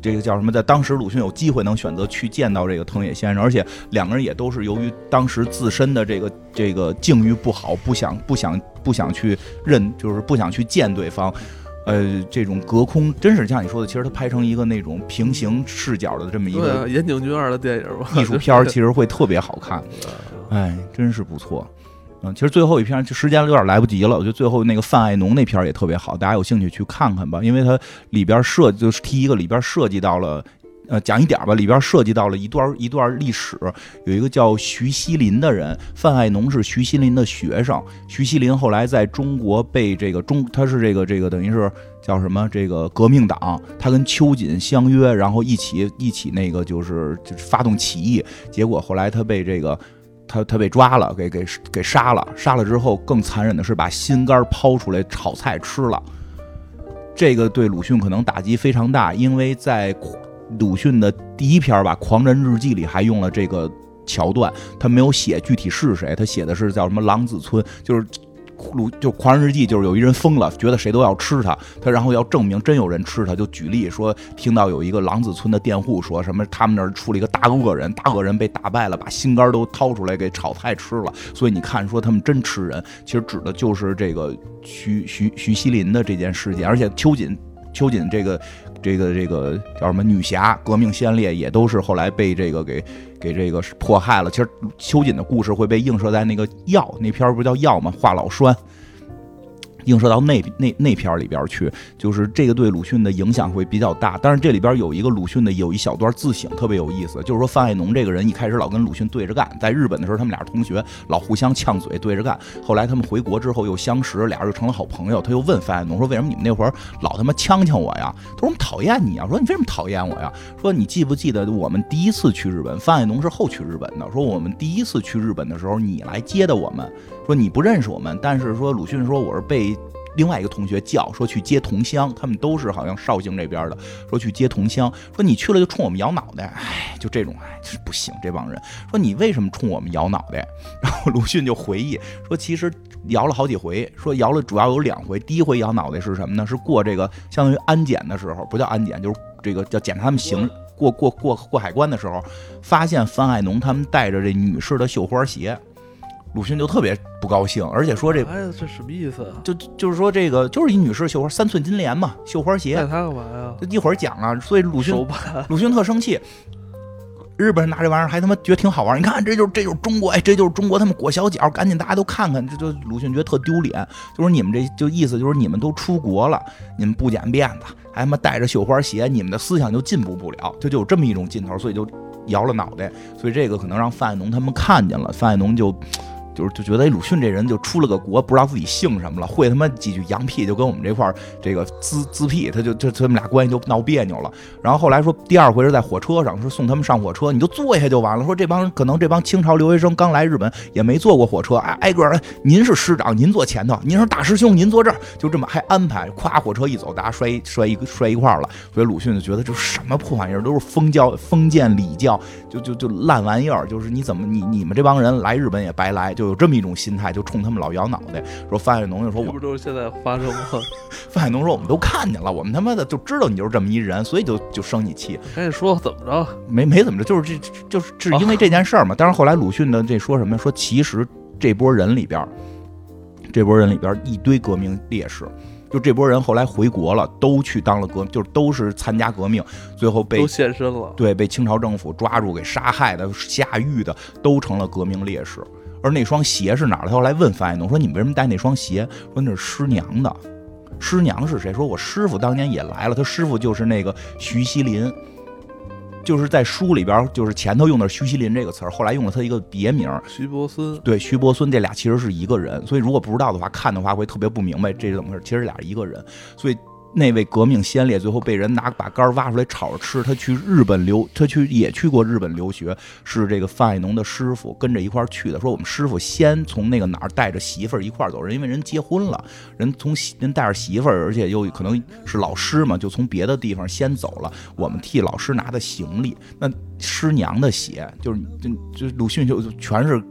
这个叫什么，在当时鲁迅有机会能选择去见到这个藤野先生，而且两个人也都是由于当时自身的这个这个境遇不好，不想不想不想去认，就是不想去见对方。呃，这种隔空，真是像你说的，其实它拍成一个那种平行视角的这么一个岩井俊二的电影吧，艺术片儿，其实会特别好看。哎，真是不错。嗯，其实最后一篇就时间有点来不及了，我觉得最后那个范爱农那篇儿也特别好，大家有兴趣去看看吧，因为它里边设就是提一个里边涉及到了。呃，讲一点吧，里边涉及到了一段一段历史。有一个叫徐锡林的人，范爱农是徐锡林的学生。徐锡林后来在中国被这个中，他是这个这个等于是叫什么？这个革命党，他跟秋瑾相约，然后一起一起那个就是就是发动起义。结果后来他被这个他他被抓了，给给给杀了。杀了之后，更残忍的是把心肝抛出来炒菜吃了。这个对鲁迅可能打击非常大，因为在鲁迅的第一篇吧，《狂人日记》里还用了这个桥段，他没有写具体是谁，他写的是叫什么狼子村，就是鲁就《狂人日记》，就是有一人疯了，觉得谁都要吃他，他然后要证明真有人吃他，就举例说，听到有一个狼子村的佃户说什么，他们那儿出了一个大恶人，大恶人被打败了，把心肝都掏出来给炒菜吃了，所以你看说他们真吃人，其实指的就是这个徐徐徐锡林的这件事件，而且秋瑾秋瑾这个。这个这个叫什么女侠、革命先烈也都是后来被这个给给这个迫害了。其实秋瑾的故事会被映射在那个药那篇不叫药吗？话老栓，映射到那那那片儿里边去，就是这个对鲁迅的影响会比较大。但是这里边有一个鲁迅的有一小段自省特别有意思，就是说范爱农这个人一开始老跟鲁迅对着干，在日本的时候他们俩是同学，老互相呛嘴对着干。后来他们回国之后又相识，俩人又成了好朋友。他又问范爱农说：“为什么你们那会儿老他妈呛呛我呀？”他说：“我们讨厌你啊。”说：“你为什么讨厌我呀？”说：“你记不记得我们第一次去日本？范爱农是后去日本的。说我们第一次去日本的时候，你来接的我们。说你不认识我们，但是说鲁迅说我是被。”另外一个同学叫说去接同乡，他们都是好像绍兴这边的，说去接同乡，说你去了就冲我们摇脑袋，哎，就这种，哎，不行，这帮人说你为什么冲我们摇脑袋？然后鲁迅就回忆说，其实摇了好几回，说摇了主要有两回，第一回摇脑袋是什么呢？是过这个相当于安检的时候，不叫安检，就是这个叫检查他们行过过过过海关的时候，发现范爱农他们带着这女士的绣花鞋。鲁迅就特别不高兴，而且说这哎呀，这什么意思啊？就就是说这个就是一女士绣花三寸金莲嘛，绣花鞋。带他干嘛呀？就一会儿讲啊，所以鲁迅 鲁迅特生气。日本人拿这玩意儿还他妈觉得挺好玩，你看这就是这就是中国，哎，这就是中国，他们裹小脚，赶紧大家都看看，这就鲁迅觉得特丢脸，就说你们这就意思就是你们都出国了，你们不剪辫子，还他妈带着绣花鞋，你们的思想就进步不了，就就有这么一种劲头，所以就摇了脑袋，所以这个可能让范爱农他们看见了，范爱农就。就是就觉得鲁迅这人就出了个国，不知道自己姓什么了，会他妈几句洋屁，就跟我们这块儿这个滋滋屁，他就就他们俩关系就闹别扭了。然后后来说第二回是在火车上，说送他们上火车，你就坐下就完了。说这帮可能这帮清朝留学生刚来日本，也没坐过火车，挨挨个儿，您是师长，您坐前头；您是大师兄，您坐这儿。就这么还安排，咵火车一走，大家摔摔一摔一块儿了。所以鲁迅就觉得这什么破玩意儿，都是封教封建礼教，就就就烂玩意儿。就是你怎么你你们这帮人来日本也白来，就。有这么一种心态，就冲他们老摇脑袋，说范海农就说：“我不都是现在发生吗？” 范海农说：“我们都看见了，我们他妈的就知道你就是这么一人，所以就就生你气。”赶紧说怎么着？没没怎么着，就是这就是是因为这件事儿嘛。但是后来鲁迅的这说什么？说其实这波人里边，这波人里边一堆革命烈士，就这波人后来回国了，都去当了革，就是都是参加革命，最后被都现身了。对，被清朝政府抓住给杀害的、下狱的，都成了革命烈士。而那双鞋是哪儿的？他后来问范爱农说：“你们为什么带那双鞋？”说那是师娘的。师娘是谁？说我师傅当年也来了，他师傅就是那个徐锡林，就是在书里边就是前头用的徐锡林这个词儿，后来用了他一个别名徐伯孙。对，徐伯孙这俩其实是一个人，所以如果不知道的话，看的话会特别不明白这是怎么回事。其实俩一个人，所以。那位革命先烈最后被人拿把肝挖出来炒着吃。他去日本留，他去也去过日本留学，是这个范爱农的师傅跟着一块去的。说我们师傅先从那个哪儿带着媳妇儿一块走人，因为人结婚了，人从人带着媳妇儿，而且又可能是老师嘛，就从别的地方先走了。我们替老师拿的行李，那师娘的鞋，就是就就鲁迅就全是，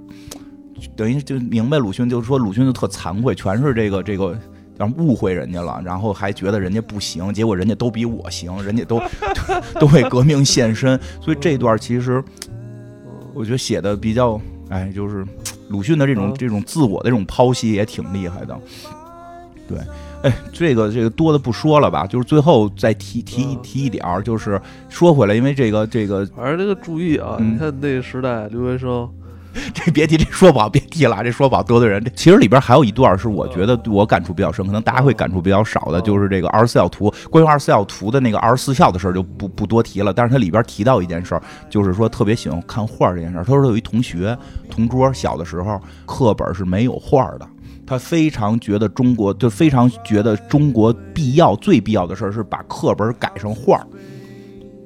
等于就明白鲁迅就是说鲁迅就特惭愧，全是这个这个。然后误会人家了，然后还觉得人家不行，结果人家都比我行，人家都 都为革命献身，所以这段其实我觉得写的比较，哎，就是鲁迅的这种这种自我的这种剖析也挺厉害的。对，哎，这个这个多的不说了吧，就是最后再提提提一点儿，就是说回来，因为这个这个，反正这个注意啊，你看那个时代留学生。这别提，这说不好，别提了，这说不好得罪人。这其实里边还有一段是我觉得我感触比较深，可能大家会感触比较少的，就是这个二十四孝图。关于二十四孝图的那个二十四孝的事儿就不不多提了。但是它里边提到一件事儿，就是说特别喜欢看画这件事儿。他说他有一同学同桌小的时候课本是没有画的，他非常觉得中国就非常觉得中国必要最必要的事儿是把课本改成画儿。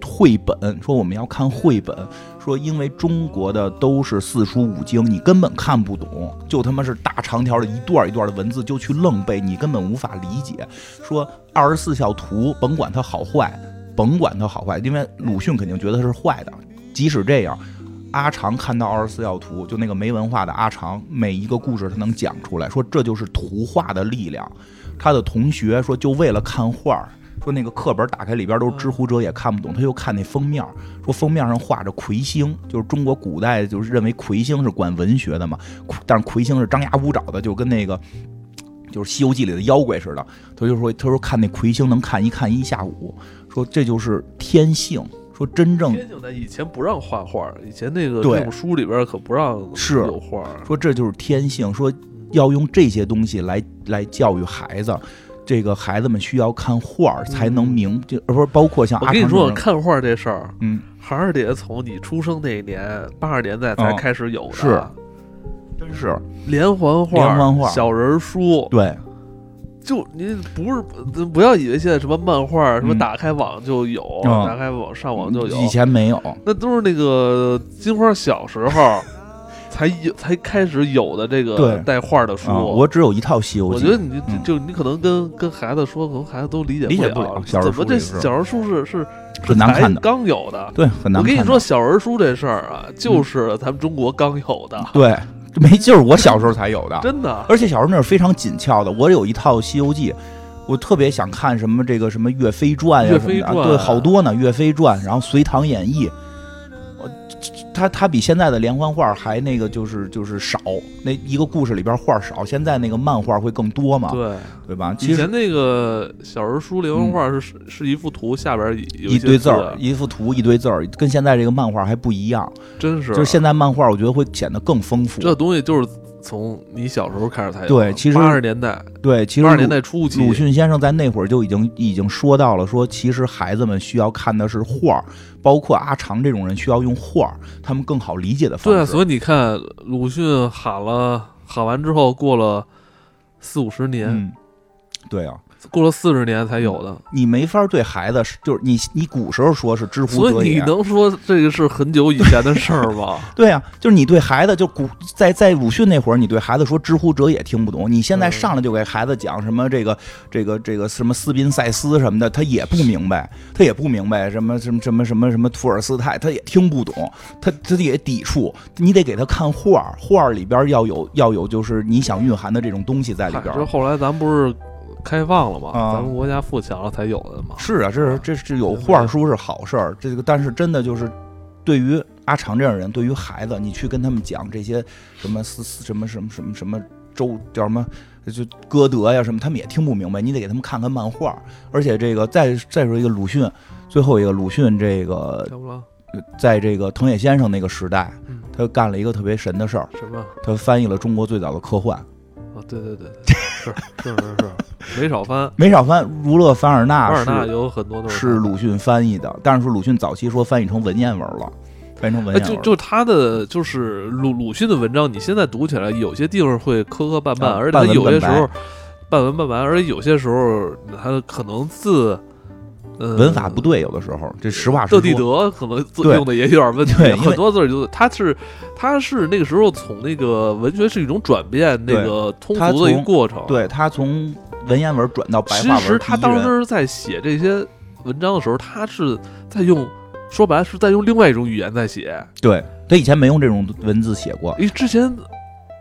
绘本说我们要看绘本，说因为中国的都是四书五经，你根本看不懂，就他妈是大长条的一段一段的文字，就去愣背，你根本无法理解。说二十四孝图，甭管它好坏，甭管它好坏，因为鲁迅肯定觉得它是坏的。即使这样，阿长看到二十四孝图，就那个没文化的阿长，每一个故事他能讲出来，说这就是图画的力量。他的同学说，就为了看画。说那个课本打开里边都是知乎者也看不懂，他又看那封面，说封面上画着魁星，就是中国古代就是认为魁星是管文学的嘛，但是魁星是张牙舞爪的，就跟那个就是《西游记》里的妖怪似的。他就说，他说看那魁星能看一看一下午，说这就是天性。说真正天性在以前不让画画，以前那个对书里边可不让是有画。说这就是天性。说。要用这些东西来来教育孩子。这个孩子们需要看画儿才能明，这呃不是包括像阿我跟你说，看画这事儿嗯，还是得从你出生那一年八十年代才哦开始有的。是。真是。连环画、连环画小人书，对，就您不是呃不要以为现在什么漫画什么嗯。打开网就有，嗯。打开网上网就有，以前没有，那都是那个金花小时候才有才开始有的这对个带画的书。啊，我只有一套《西游记我觉》，得你嗯就你可能跟跟孩子说，可能孩子都理解理解不不了小人怎么这小人书是是很难看的刚有的。对，很难看。我跟你说，小人书这事儿啊，就是咱们中国刚有的，对，没就是我小时候才有的，真的。而且小时候那是非常紧俏的。我有一套《西游记》，我特别想看什么这个什么《岳飞传》呀岳什么的，飞传对，好多呢，《岳飞传》，然后《隋唐演义》。我它它比现在的连环画还那个就是就是少，那一个故事里边画少，现在那个漫画会更多嘛，对，对吧？其实以前那个小人书连环画是是一幅图，下边有一堆字儿，一幅图一堆字儿，跟现在这个漫画还不一样。真是。就是现在漫画，我觉得会显得更丰富。这东西就是从你小时候开始才有。对其实八十年代，对，其实八十年代初期，鲁迅先生在那会儿就已经已经说到了，说其实孩子们需要看的是画儿，包括阿长这种人需要用画儿，他们更好理解的方式。对啊，所以你看，鲁迅喊了喊完之后，过了四五十年，嗯，对啊，过了四十年才有的。你没法对孩子，就是你你古时候说是知乎所以你，能说这个是很久以前的事儿吗？对啊，就是你对孩子就古在在鲁迅那会儿，你对孩子说知乎者也听不懂，你现在嗯上来就给孩子讲什么这个这个这个什么斯宾塞斯什么的，他也不明白，他也不明白什么什么什么什么什么托尔斯泰，他也听不懂，他他也抵触，你得给他看画儿，画儿里边要有要有就是你想蕴含的这种东西在里边。这后来咱不是开放了嘛？啊咱们国家富强了才有的嘛。是啊，这是这是有画书是好事儿，这个但是真的就是。对于阿长这样的人，对于孩子，你去跟他们讲这些什么斯斯什么什么什么什么周叫什么就歌德呀什么，他们也听不明白。你得给他们看看漫画，而且这个再再说一个鲁迅，最后一个鲁迅这个？在这个藤野先生那个时代，嗯，他干了一个特别神的事儿，什么？他翻译了中国最早的科幻，啊，对对对，是是是是，没少翻。没少翻。儒勒凡尔瓦纳尔纳是有很多都是鲁迅翻译的，但是说鲁迅早期说翻译成文言文了，翻译成文哎，言文。就就他的就是鲁鲁迅的文章，你现在读起来有些地方会磕磕绊绊，啊而且有些时候半文半白，而且有些时候他可能字，呃，文法不对，有的时候这实话实说德地说。德可能字用的也有点问题很多字就是他是他是那个时候从那个文学是一种转变，那个通他俗的一个过程。，对他从文言文转到白其话文，其实他当时在写这些文章的时候，他是在用。说白了是在用另外一种语言在写，对他以前没用这种文字写过，因为之前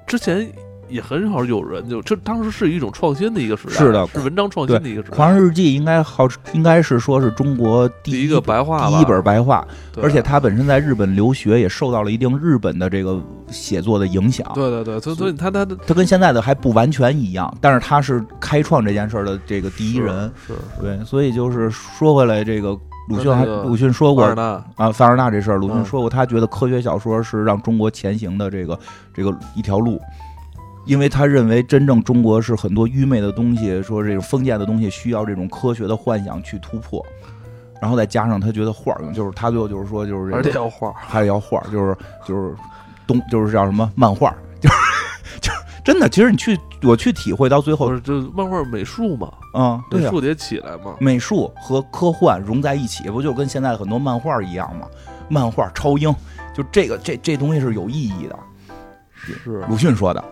之前也很少有人就这当时是一种创新的一个时代，是的是文章创新的一个时《代。狂人日记》应该好应该是说是中国第第一个白话第一本白话，而且他本身在日本留学，也受到了一定日本的这个写作的影响。对对对，所以所以他他他跟现在的还不完全一样，但是他是开创这件事儿的这个第一人。是是对，所以就是说回来，这个鲁迅还鲁迅说过啊，凡尔纳这事儿，鲁迅嗯。说过，他觉得科学小说是让中国前行的这个这个一条路，因为他认为真正中国是很多愚昧的东西，说这种封建的东西需要这种科学的幻想去突破，然后再加上他觉得画儿，就是他最后就是说就是而这个且要画，还得要画儿，就是就是东就是叫什么漫画，就是就是真的，其实你去我去体会到最后，就漫画美术嘛，嗯，对、美术得起来嘛。美术和科幻融在一起，不就跟现在很多漫画一样吗？漫画超英，就这个这这东西是有意义的。是鲁迅说的，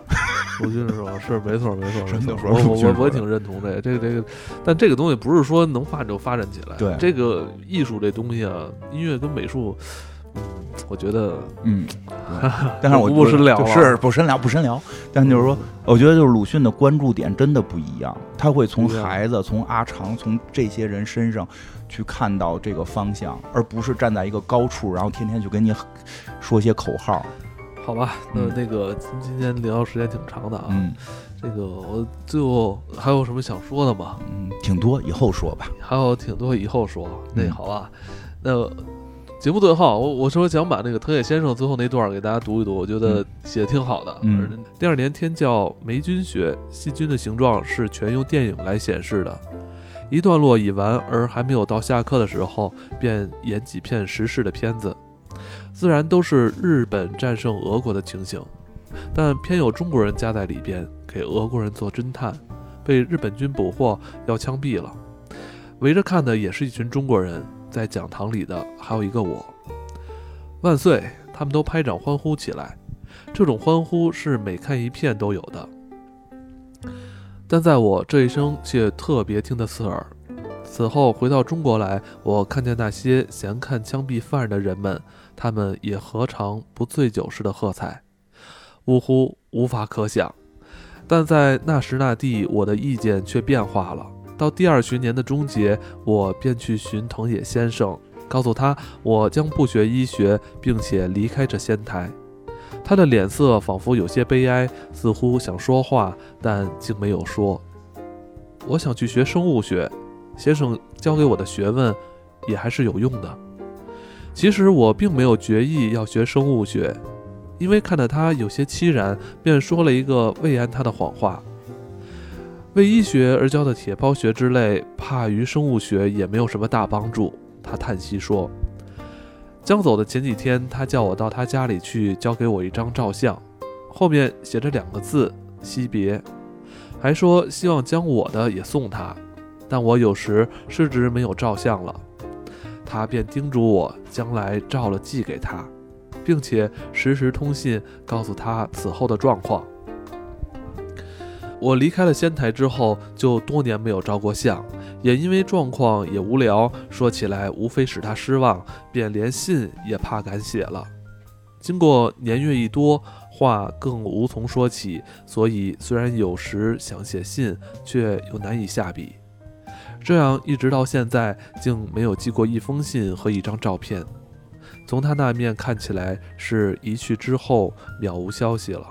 鲁迅是吧？是没错没错我我我挺认同这个这个这个，但这个东西不是说能发展就发展起来。对。这个艺术这东西啊，音乐跟美术，嗯，我觉得嗯，对。但是我不深聊了是不深聊不深聊，但就是说，我觉得就是鲁迅的关注点真的不一样，他会从孩子、从阿长、从这些人身上去看到这个方向，而不是站在一个高处，然后天天去跟你说些口号。好吧，那嗯那个今今天聊时间挺长的啊，嗯这个我最后还有什么想说的吗？嗯，挺多，以后说吧。还有挺多以后说，那嗯好吧，那节目最后，我我说想把那个藤野先生最后那段给大家读一读，我觉得写的挺好的。嗯，第二年天教霉菌学，细菌的形状是全用电影来显示的。一段落已完，而还没有到下课的时候，便演几片时事的片子，自然都是日本战胜俄国的情形，但偏有中国人夹在里边，给俄国人做侦探，被日本军捕获要枪毙了。围着看的也是一群中国人，在讲堂里的还有一个我。万岁！他们都拍掌欢呼起来，这种欢呼是每看一片都有的。但在我这一生却特别听得刺耳。此后回到中国来，我看见那些闲看枪毙犯人的人们，他们也何尝不醉酒似的喝彩？呜呼，无法可想。但在那时那地，我的意见却变化了。到第二学年的终结，我便去寻藤野先生，告诉他我将不学医学，并且离开这仙台。他的脸色仿佛有些悲哀，似乎想说话，但竟没有说。我想去学生物学，先生教给我的学问也还是有用的。其实我并没有决意要学生物学，因为看得他有些凄然，便说了一个慰安他的谎话。为医学而教的解剖学之类，怕于生物学也没有什么大帮助。他叹息说：“将走的前几天，他叫我到他家里去，交给我一张照相，后面写着两个字‘惜别’，还说希望将我的也送他。但我有时失职没有照相了，他便叮嘱我将来照了寄给他，并且时时通信，告诉他此后的状况。”我离开了仙台之后，就多年没有照过相，也因为状况也无聊，说起来无非使他失望，便连信也怕敢写了。经过年月一多，话更无从说起，所以虽然有时想写信，却又难以下笔。这样一直到现在，竟没有寄过一封信和一张照片。从他那面看起来，是一去之后渺无消息了。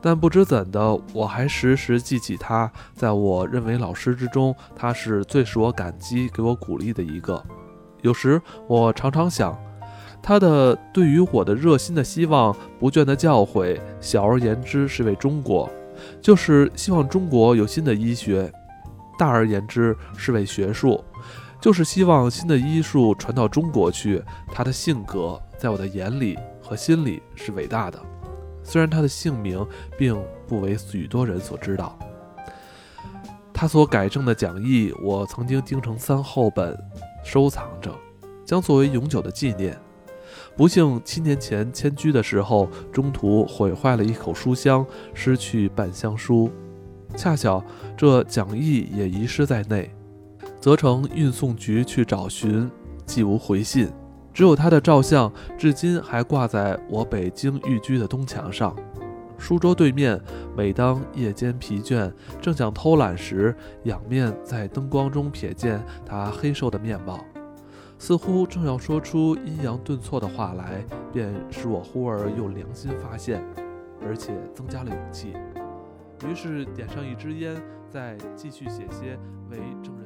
但不知怎的，我还时时记起他。在我认为老师之中，他是最使我感激、给我鼓励的一个。有时我常常想，他的对于我的热心的希望、不倦的教诲，小而言之是为中国，就是希望中国有新的医学；大而言之是为学术，就是希望新的医术传到中国去。他的性格，在我的眼里和心里是伟大的。虽然他的姓名并不为许多人所知道，他所改正的讲义，我曾经钉成三厚本，收藏着，将作为永久的纪念。不幸七年前迁居的时候，中途毁坏了一口书箱，失去半箱书，恰巧这讲义也遗失在内，责成运送局去找寻，既无回信。只有他的照相，至今还挂在我北京寓居的东墙上。书桌对面，每当夜间疲倦，正想偷懒时，仰面在灯光中瞥见他黑瘦的面貌，似乎正要说出阴阳顿挫的话来，便使我忽而又良心发现，而且增加了勇气。于是点上一支烟，再继续写些为正。